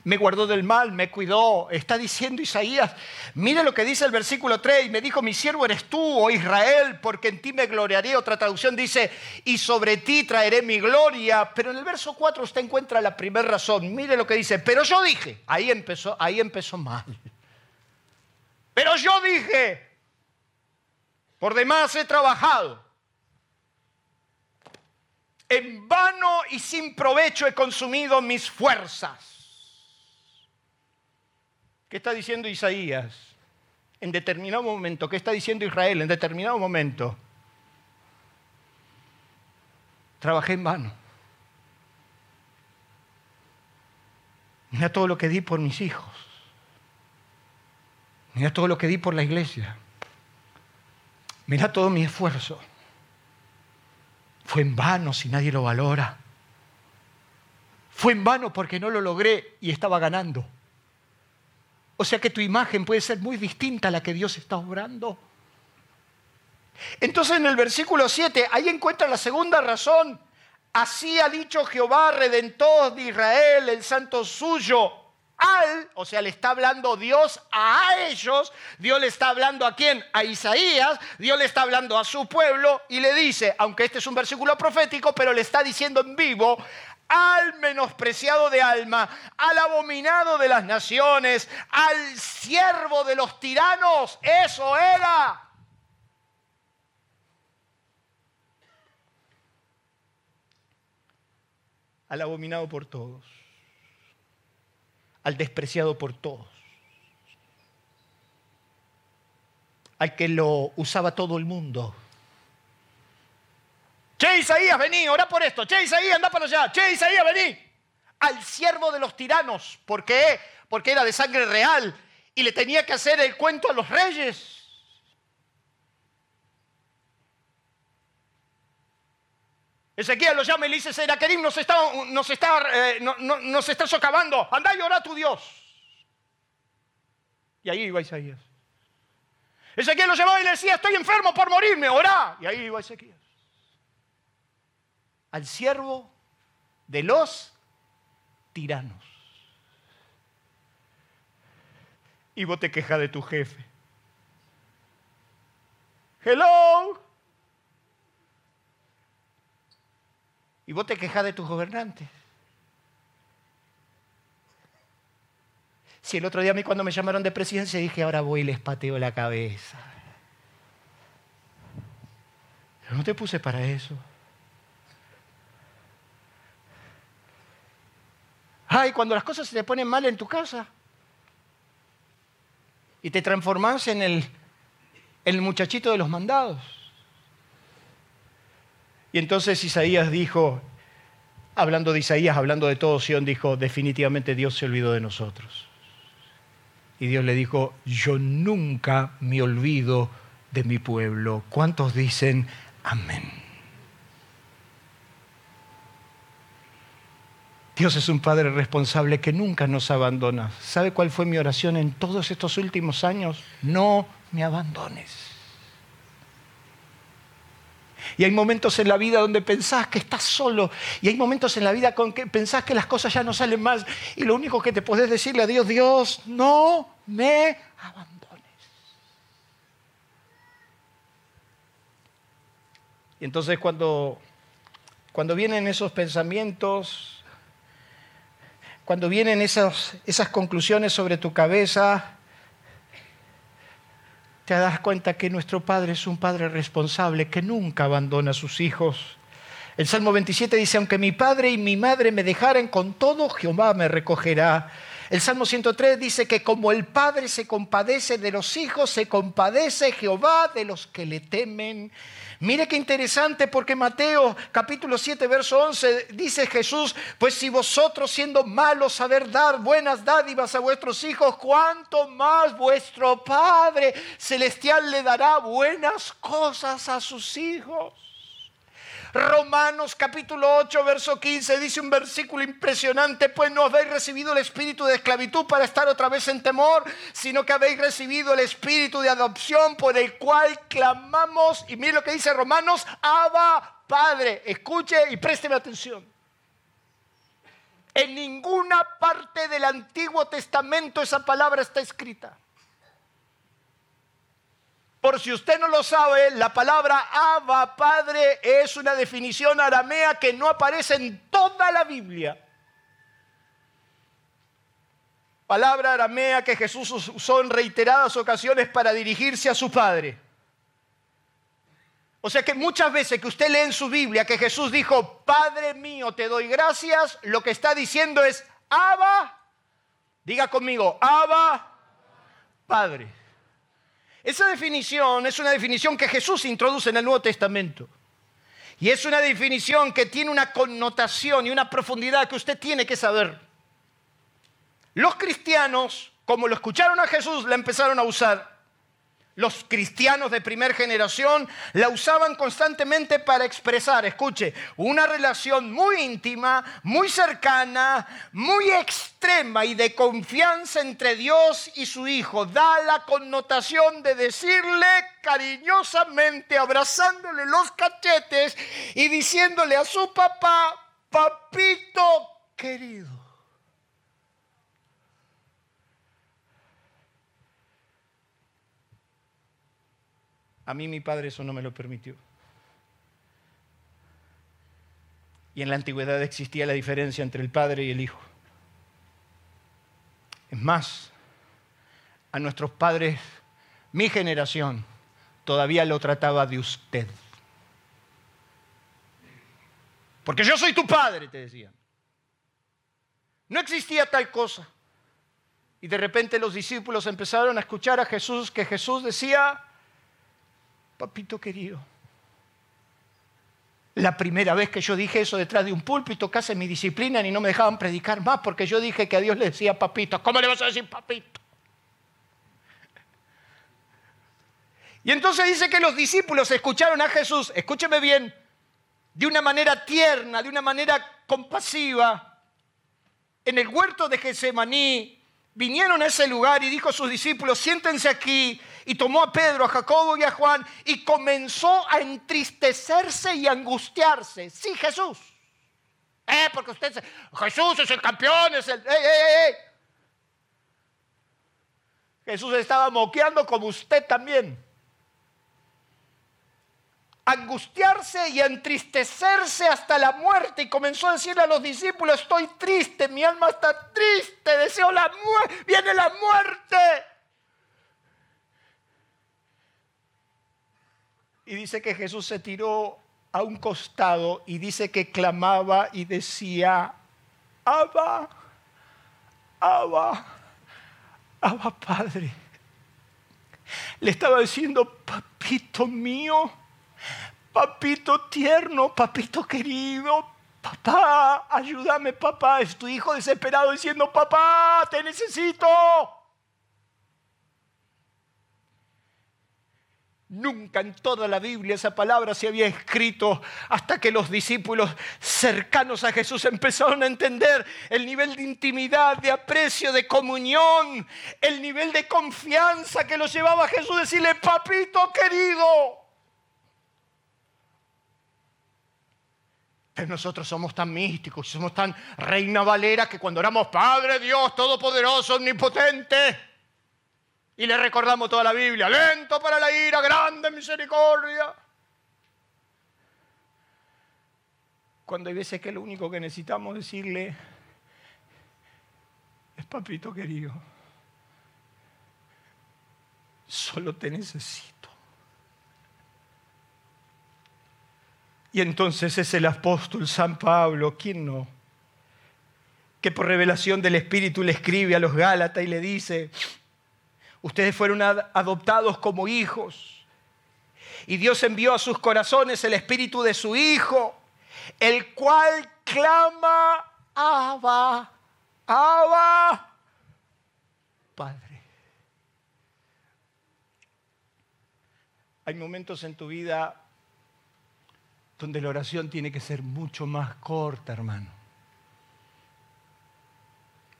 Me guardó del mal, me cuidó. Está diciendo Isaías, mire lo que dice el versículo 3, me dijo, mi siervo eres tú, oh Israel, porque en ti me gloriaré. Otra traducción dice, y sobre ti traeré mi gloria. Pero en el verso 4 usted encuentra la primera razón. Mire lo que dice, pero yo dije, ahí empezó, ahí empezó mal. Pero yo dije, por demás he trabajado. En vano y sin provecho he consumido mis fuerzas. ¿Qué está diciendo Isaías? En determinado momento, ¿qué está diciendo Israel? En determinado momento, trabajé en vano. Mira todo lo que di por mis hijos. Mira todo lo que di por la iglesia. Mira todo mi esfuerzo. Fue en vano si nadie lo valora. Fue en vano porque no lo logré y estaba ganando. O sea que tu imagen puede ser muy distinta a la que Dios está obrando. Entonces en el versículo 7, ahí encuentra la segunda razón. Así ha dicho Jehová, redentor de Israel, el santo suyo, al, o sea, le está hablando Dios a ellos, Dios le está hablando a quién? A Isaías, Dios le está hablando a su pueblo y le dice, aunque este es un versículo profético, pero le está diciendo en vivo, al menospreciado de alma, al abominado de las naciones, al siervo de los tiranos. Eso era. Al abominado por todos, al despreciado por todos, al que lo usaba todo el mundo Che, Isaías, vení, ora por esto. Che, Isaías, anda para allá. Che, Isaías, vení. Al siervo de los tiranos. ¿Por qué? Porque era de sangre real y le tenía que hacer el cuento a los reyes. Ezequiel lo llama y le dice, Seraquerim nos está, nos, está, eh, nos está socavando, andá y ora a tu Dios. Y ahí iba Isaías. Ezequiel lo llamaba y le decía, estoy enfermo por morirme, orá. Y ahí iba Ezequiel al siervo de los tiranos. Y vos te quejas de tu jefe. Hello. Y vos te quejas de tus gobernantes. Si el otro día a mí cuando me llamaron de presidencia dije, ahora voy y les pateo la cabeza. Pero no te puse para eso. Ay, cuando las cosas se te ponen mal en tu casa y te transformas en el, el muchachito de los mandados. Y entonces Isaías dijo, hablando de Isaías, hablando de todo Sion, dijo, definitivamente Dios se olvidó de nosotros. Y Dios le dijo, yo nunca me olvido de mi pueblo. ¿Cuántos dicen amén? Dios es un Padre responsable que nunca nos abandona. ¿Sabe cuál fue mi oración en todos estos últimos años? No me abandones. Y hay momentos en la vida donde pensás que estás solo. Y hay momentos en la vida con que pensás que las cosas ya no salen más. Y lo único que te podés decirle a Dios, Dios, no me abandones. Y entonces cuando, cuando vienen esos pensamientos, cuando vienen esas, esas conclusiones sobre tu cabeza, te das cuenta que nuestro Padre es un Padre responsable que nunca abandona a sus hijos. El Salmo 27 dice, aunque mi padre y mi madre me dejaren, con todo Jehová me recogerá. El Salmo 103 dice que como el Padre se compadece de los hijos, se compadece Jehová de los que le temen. Mire qué interesante porque Mateo capítulo 7 verso 11 dice Jesús, pues si vosotros siendo malos saber dar buenas dádivas a vuestros hijos, cuánto más vuestro Padre celestial le dará buenas cosas a sus hijos. Romanos capítulo 8, verso 15 dice un versículo impresionante, pues no habéis recibido el espíritu de esclavitud para estar otra vez en temor, sino que habéis recibido el espíritu de adopción por el cual clamamos, y mire lo que dice Romanos, Abba Padre, escuche y présteme atención. En ninguna parte del Antiguo Testamento esa palabra está escrita. Por si usted no lo sabe, la palabra Abba, Padre, es una definición aramea que no aparece en toda la Biblia. Palabra aramea que Jesús usó en reiteradas ocasiones para dirigirse a su Padre. O sea que muchas veces que usted lee en su Biblia que Jesús dijo, Padre mío, te doy gracias, lo que está diciendo es, Abba, diga conmigo, Abba, Padre. Esa definición es una definición que Jesús introduce en el Nuevo Testamento. Y es una definición que tiene una connotación y una profundidad que usted tiene que saber. Los cristianos, como lo escucharon a Jesús, la empezaron a usar los cristianos de primera generación la usaban constantemente para expresar, escuche, una relación muy íntima, muy cercana, muy extrema y de confianza entre Dios y su Hijo. Da la connotación de decirle cariñosamente, abrazándole los cachetes y diciéndole a su papá, papito querido. A mí mi padre eso no me lo permitió. Y en la antigüedad existía la diferencia entre el padre y el hijo. Es más, a nuestros padres, mi generación, todavía lo trataba de usted. Porque yo soy tu padre, te decían. No existía tal cosa. Y de repente los discípulos empezaron a escuchar a Jesús, que Jesús decía, papito querido. La primera vez que yo dije eso detrás de un púlpito, casi mi disciplina y no me dejaban predicar más porque yo dije que a Dios le decía papito. ¿Cómo le vas a decir papito? Y entonces dice que los discípulos escucharon a Jesús, escúcheme bien, de una manera tierna, de una manera compasiva. En el huerto de Getsemaní vinieron a ese lugar y dijo a sus discípulos, siéntense aquí y tomó a Pedro, a Jacobo y a Juan y comenzó a entristecerse y angustiarse. Sí, Jesús. Eh, porque usted, Jesús es el campeón, es el... Jesús estaba moqueando como usted también. Angustiarse y entristecerse hasta la muerte y comenzó a decirle a los discípulos, estoy triste, mi alma está triste, deseo la muerte, viene la muerte. Y dice que Jesús se tiró a un costado y dice que clamaba y decía, Abba, Abba, Abba Padre. Le estaba diciendo, papito mío, papito tierno, papito querido, papá, ayúdame papá. Es tu hijo desesperado diciendo, papá, te necesito. Nunca en toda la Biblia esa palabra se había escrito hasta que los discípulos cercanos a Jesús empezaron a entender el nivel de intimidad, de aprecio, de comunión, el nivel de confianza que los llevaba a Jesús decirle, papito querido. Pero nosotros somos tan místicos, somos tan reina valera que cuando oramos Padre Dios Todopoderoso, Omnipotente, y le recordamos toda la Biblia, lento para la ira, grande misericordia. Cuando hay veces que lo único que necesitamos decirle es papito querido, solo te necesito. Y entonces es el apóstol San Pablo, ¿quién no? Que por revelación del Espíritu le escribe a los Gálatas y le dice, Ustedes fueron adoptados como hijos. Y Dios envió a sus corazones el espíritu de su Hijo, el cual clama, Abba, Abba, Padre. Hay momentos en tu vida donde la oración tiene que ser mucho más corta, hermano.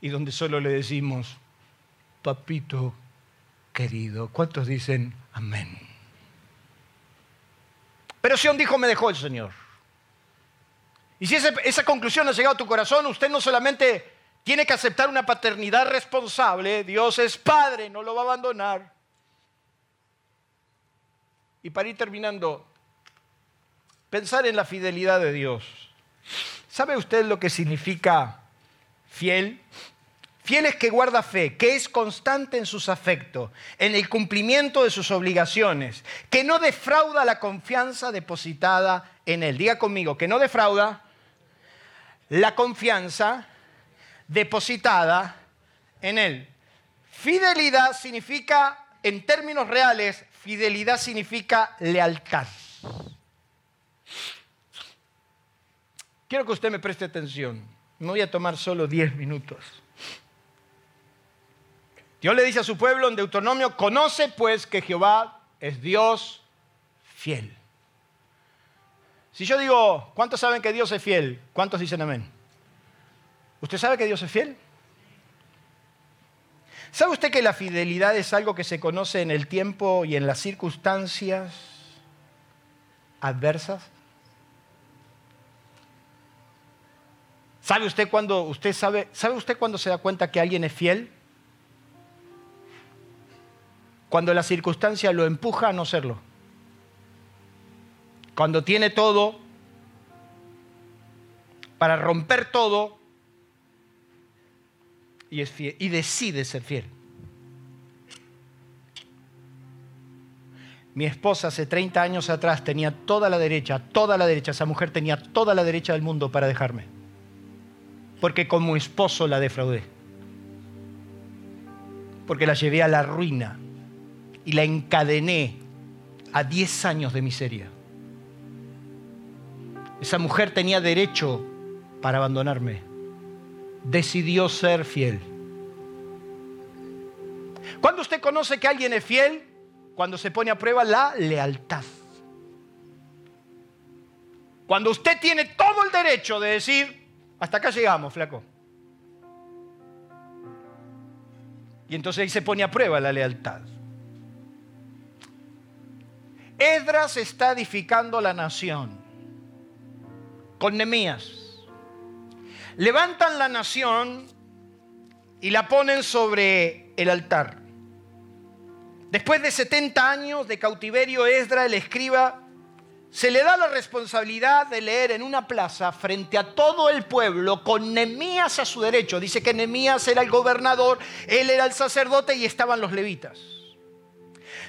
Y donde solo le decimos, papito querido. ¿Cuántos dicen amén? Pero si un dijo, me dejó el Señor. Y si esa conclusión ha llegado a tu corazón, usted no solamente tiene que aceptar una paternidad responsable, Dios es padre, no lo va a abandonar. Y para ir terminando, pensar en la fidelidad de Dios. ¿Sabe usted lo que significa fiel? Fiel es que guarda fe, que es constante en sus afectos, en el cumplimiento de sus obligaciones, que no defrauda la confianza depositada en él. Diga conmigo, que no defrauda la confianza depositada en él. Fidelidad significa, en términos reales, fidelidad significa lealtad. Quiero que usted me preste atención. No voy a tomar solo 10 minutos. Dios le dice a su pueblo en Deuteronomio, conoce pues que Jehová es Dios fiel. Si yo digo, ¿cuántos saben que Dios es fiel? ¿Cuántos dicen amén? ¿Usted sabe que Dios es fiel? ¿Sabe usted que la fidelidad es algo que se conoce en el tiempo y en las circunstancias adversas? ¿Sabe usted cuando usted sabe, sabe usted cuando se da cuenta que alguien es fiel? Cuando la circunstancia lo empuja a no serlo. Cuando tiene todo para romper todo y, y decide ser fiel. Mi esposa hace 30 años atrás tenía toda la derecha, toda la derecha, esa mujer tenía toda la derecha del mundo para dejarme porque como esposo la defraudé. Porque la llevé a la ruina y la encadené a 10 años de miseria. Esa mujer tenía derecho para abandonarme. Decidió ser fiel. Cuando usted conoce que alguien es fiel, cuando se pone a prueba la lealtad. Cuando usted tiene todo el derecho de decir, hasta acá llegamos, flaco. Y entonces ahí se pone a prueba la lealtad. Edras está edificando la nación con Nemías. Levantan la nación y la ponen sobre el altar. Después de 70 años de cautiverio, Esdra, el escriba, se le da la responsabilidad de leer en una plaza frente a todo el pueblo con Nemías a su derecho. Dice que Nemías era el gobernador, él era el sacerdote y estaban los levitas.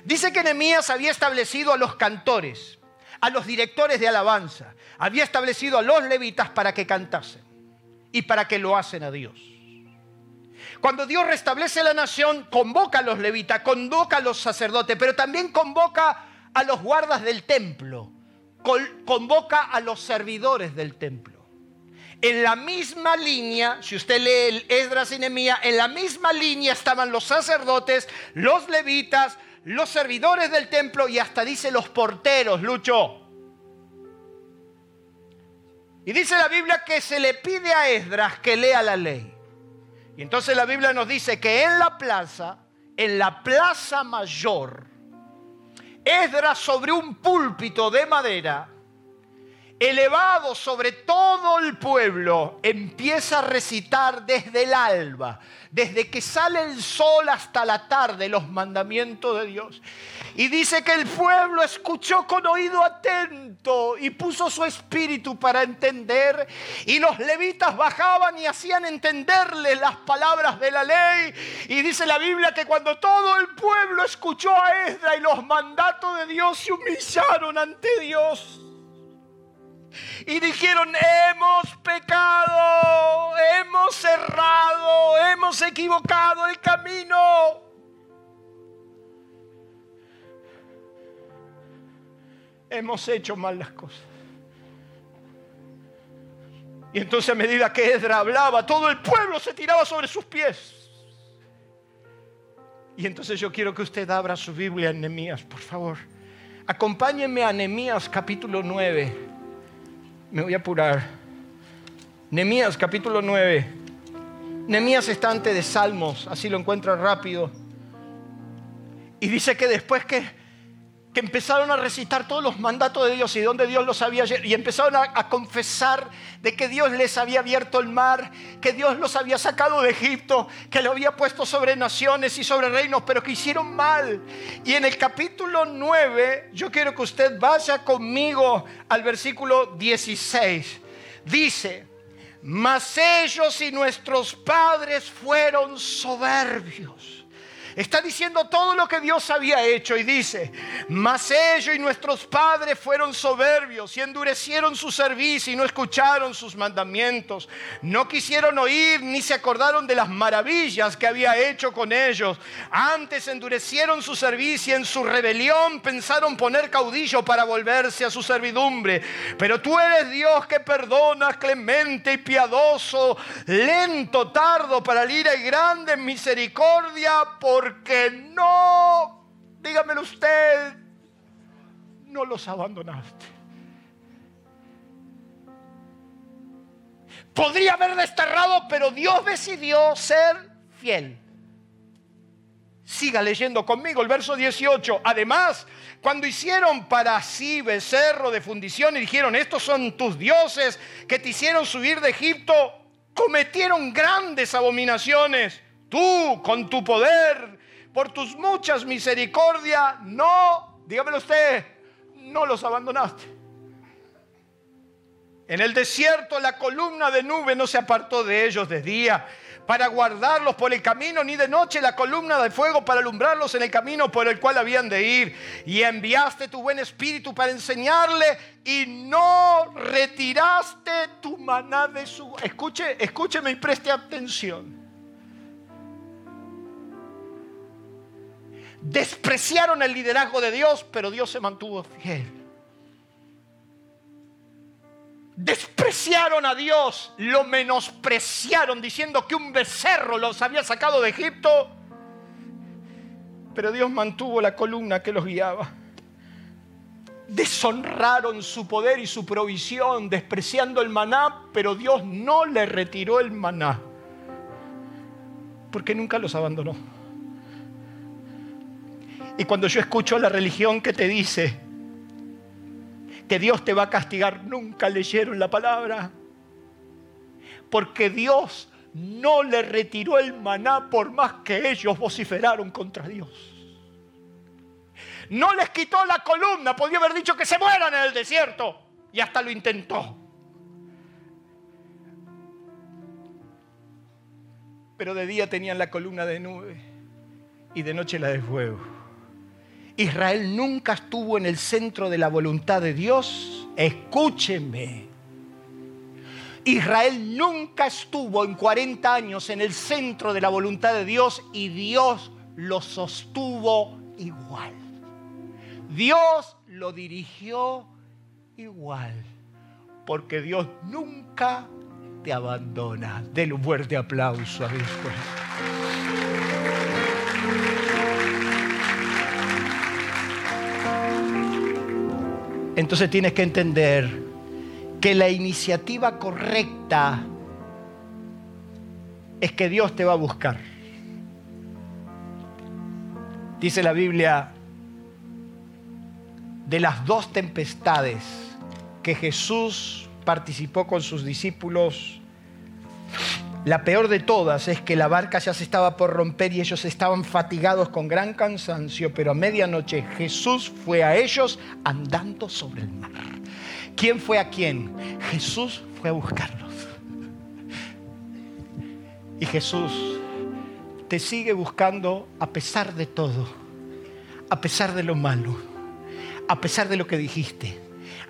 Dice que Nemías había establecido a los cantores, a los directores de alabanza, había establecido a los levitas para que cantasen y para que lo hacen a Dios. Cuando Dios restablece la nación, convoca a los levitas, convoca a los sacerdotes, pero también convoca a los guardas del templo convoca a los servidores del templo. En la misma línea, si usted lee el Esdras y Nehemías, en la misma línea estaban los sacerdotes, los levitas, los servidores del templo y hasta dice los porteros, Lucho. Y dice la Biblia que se le pide a Esdras que lea la ley. Y entonces la Biblia nos dice que en la plaza, en la plaza mayor, Esdras sobre un púlpito de madera, elevado sobre todo el pueblo, empieza a recitar desde el alba, desde que sale el sol hasta la tarde, los mandamientos de Dios. Y dice que el pueblo escuchó con oído atento y puso su espíritu para entender. Y los levitas bajaban y hacían entenderle las palabras de la ley. Y dice la Biblia que cuando todo el pueblo escuchó a Esdra y los mandatos de Dios, se humillaron ante Dios. Y dijeron, hemos pecado, hemos errado, hemos equivocado el camino. hemos hecho mal las cosas. Y entonces a medida que Edra hablaba, todo el pueblo se tiraba sobre sus pies. Y entonces yo quiero que usted abra su Biblia en Nehemías, por favor. Acompáñenme a Nehemías capítulo 9. Me voy a apurar. Nemías capítulo 9. Nemías está antes de Salmos, así lo encuentra rápido. Y dice que después que que empezaron a recitar todos los mandatos de Dios y donde Dios los había y empezaron a, confesar de que Dios les había abierto el mar, que Dios los había sacado de Egipto, que lo había puesto sobre naciones y sobre reinos, pero que hicieron mal. Y en el capítulo 9, yo quiero que usted vaya conmigo al versículo 16. Dice, mas ellos y nuestros padres fueron soberbios Está diciendo todo lo que Dios había hecho y dice, mas ellos y nuestros padres fueron soberbios y endurecieron su servicio y no escucharon sus mandamientos. No quisieron oír ni se acordaron de las maravillas que había hecho con ellos. Antes endurecieron su servicio y en su rebelión pensaron poner caudillo para volverse a su servidumbre. Pero tú eres Dios que perdonas, clemente y piadoso, lento, tardo para la ira y grande misericordia por porque no, dígamelo usted, no los abandonaste. Podría haber desterrado, pero Dios decidió ser fiel. Siga leyendo conmigo el verso 18. Además, cuando hicieron para sí becerro de fundición y dijeron, estos son tus dioses que te hicieron subir de Egipto, cometieron grandes abominaciones. Tú, con tu poder, por tus muchas misericordias, no, dígamelo usted, no los abandonaste. En el desierto la columna de nube no se apartó de ellos de día para guardarlos por el camino, ni de noche la columna de fuego para alumbrarlos en el camino por el cual habían de ir. Y enviaste tu buen espíritu para enseñarle y no retiraste tu maná de su... Escuche, escúcheme y preste atención. Despreciaron el liderazgo de Dios, pero Dios se mantuvo fiel. Despreciaron a Dios, lo menospreciaron diciendo que un becerro los había sacado de Egipto, pero Dios mantuvo la columna que los guiaba. Deshonraron su poder y su provisión, despreciando el maná, pero Dios no le retiró el maná, porque nunca los abandonó. Y cuando yo escucho la religión que te dice que Dios te va a castigar, nunca leyeron la palabra. Porque Dios no le retiró el maná por más que ellos vociferaron contra Dios. No les quitó la columna, podía haber dicho que se mueran en el desierto. Y hasta lo intentó. Pero de día tenían la columna de nube y de noche la de fuego. Israel nunca estuvo en el centro de la voluntad de Dios, escúcheme. Israel nunca estuvo en 40 años en el centro de la voluntad de Dios y Dios lo sostuvo igual. Dios lo dirigió igual, porque Dios nunca te abandona. Del un fuerte aplauso a Dios. Entonces tienes que entender que la iniciativa correcta es que Dios te va a buscar. Dice la Biblia, de las dos tempestades que Jesús participó con sus discípulos, la peor de todas es que la barca ya se estaba por romper y ellos estaban fatigados con gran cansancio, pero a medianoche Jesús fue a ellos andando sobre el mar. ¿Quién fue a quién? Jesús fue a buscarlos. Y Jesús te sigue buscando a pesar de todo, a pesar de lo malo, a pesar de lo que dijiste,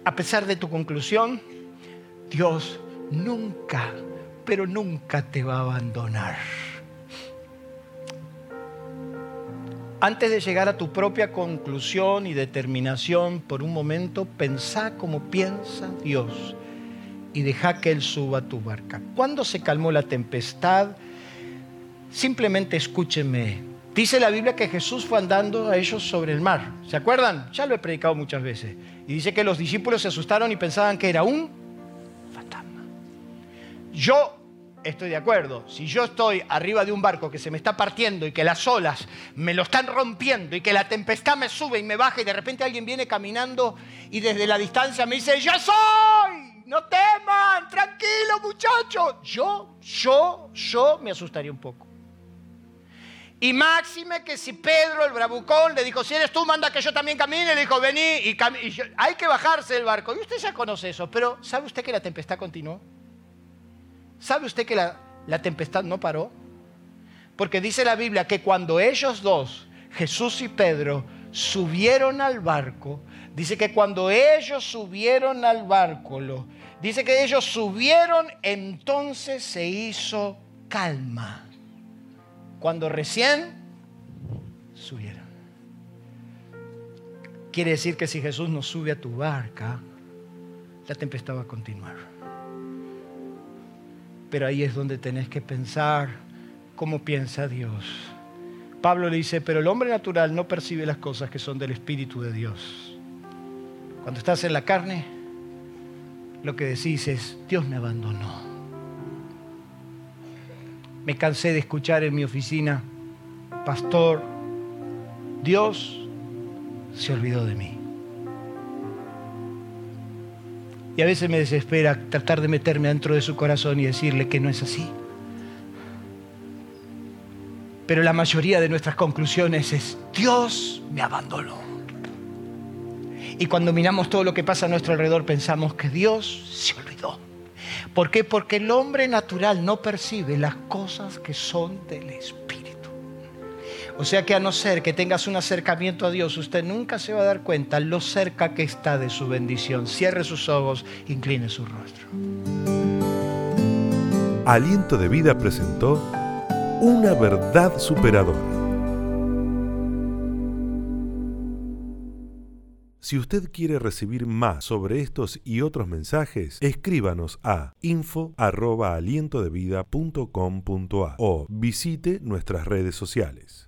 a pesar de tu conclusión. Dios nunca pero nunca te va a abandonar. Antes de llegar a tu propia conclusión y determinación, por un momento pensá como piensa Dios y deja que Él suba tu barca. Cuando se calmó la tempestad, simplemente escúcheme. Dice la Biblia que Jesús fue andando a ellos sobre el mar. ¿Se acuerdan? Ya lo he predicado muchas veces. Y dice que los discípulos se asustaron y pensaban que era un yo estoy de acuerdo. Si yo estoy arriba de un barco que se me está partiendo y que las olas me lo están rompiendo y que la tempestad me sube y me baja y de repente alguien viene caminando y desde la distancia me dice, yo soy, no teman, tranquilo muchachos. Yo, yo, yo me asustaría un poco. Y máxime que si Pedro, el bravucón, le dijo, si eres tú, manda que yo también camine, le dijo, vení, y, hay que bajarse del barco. Y usted ya conoce eso, pero ¿sabe usted que la tempestad continuó? ¿Sabe usted que la, la tempestad no paró? Porque dice la Biblia que cuando ellos dos, Jesús y Pedro, subieron al barco, dice que cuando ellos subieron al barco, lo, dice que ellos subieron, entonces se hizo calma. Cuando recién subieron. Quiere decir que si Jesús no sube a tu barca, la tempestad va a continuar. Pero ahí es donde tenés que pensar cómo piensa Dios. Pablo le dice, pero el hombre natural no percibe las cosas que son del Espíritu de Dios. Cuando estás en la carne, lo que decís es, Dios me abandonó. Me cansé de escuchar en mi oficina, pastor, Dios se olvidó de mí. Y a veces me desespera tratar de meterme dentro de su corazón y decirle que no es así. Pero la mayoría de nuestras conclusiones es, Dios me abandonó. Y cuando miramos todo lo que pasa a nuestro alrededor pensamos que Dios se olvidó. ¿Por qué? Porque el hombre natural no percibe las cosas que son del Espíritu. O sea que a no ser que tengas un acercamiento a Dios, usted nunca se va a dar cuenta lo cerca que está de su bendición. Cierre sus ojos, incline su rostro. Aliento de Vida presentó una verdad superadora. Si usted quiere recibir más sobre estos y otros mensajes, escríbanos a info@alientodevida.com.a o visite nuestras redes sociales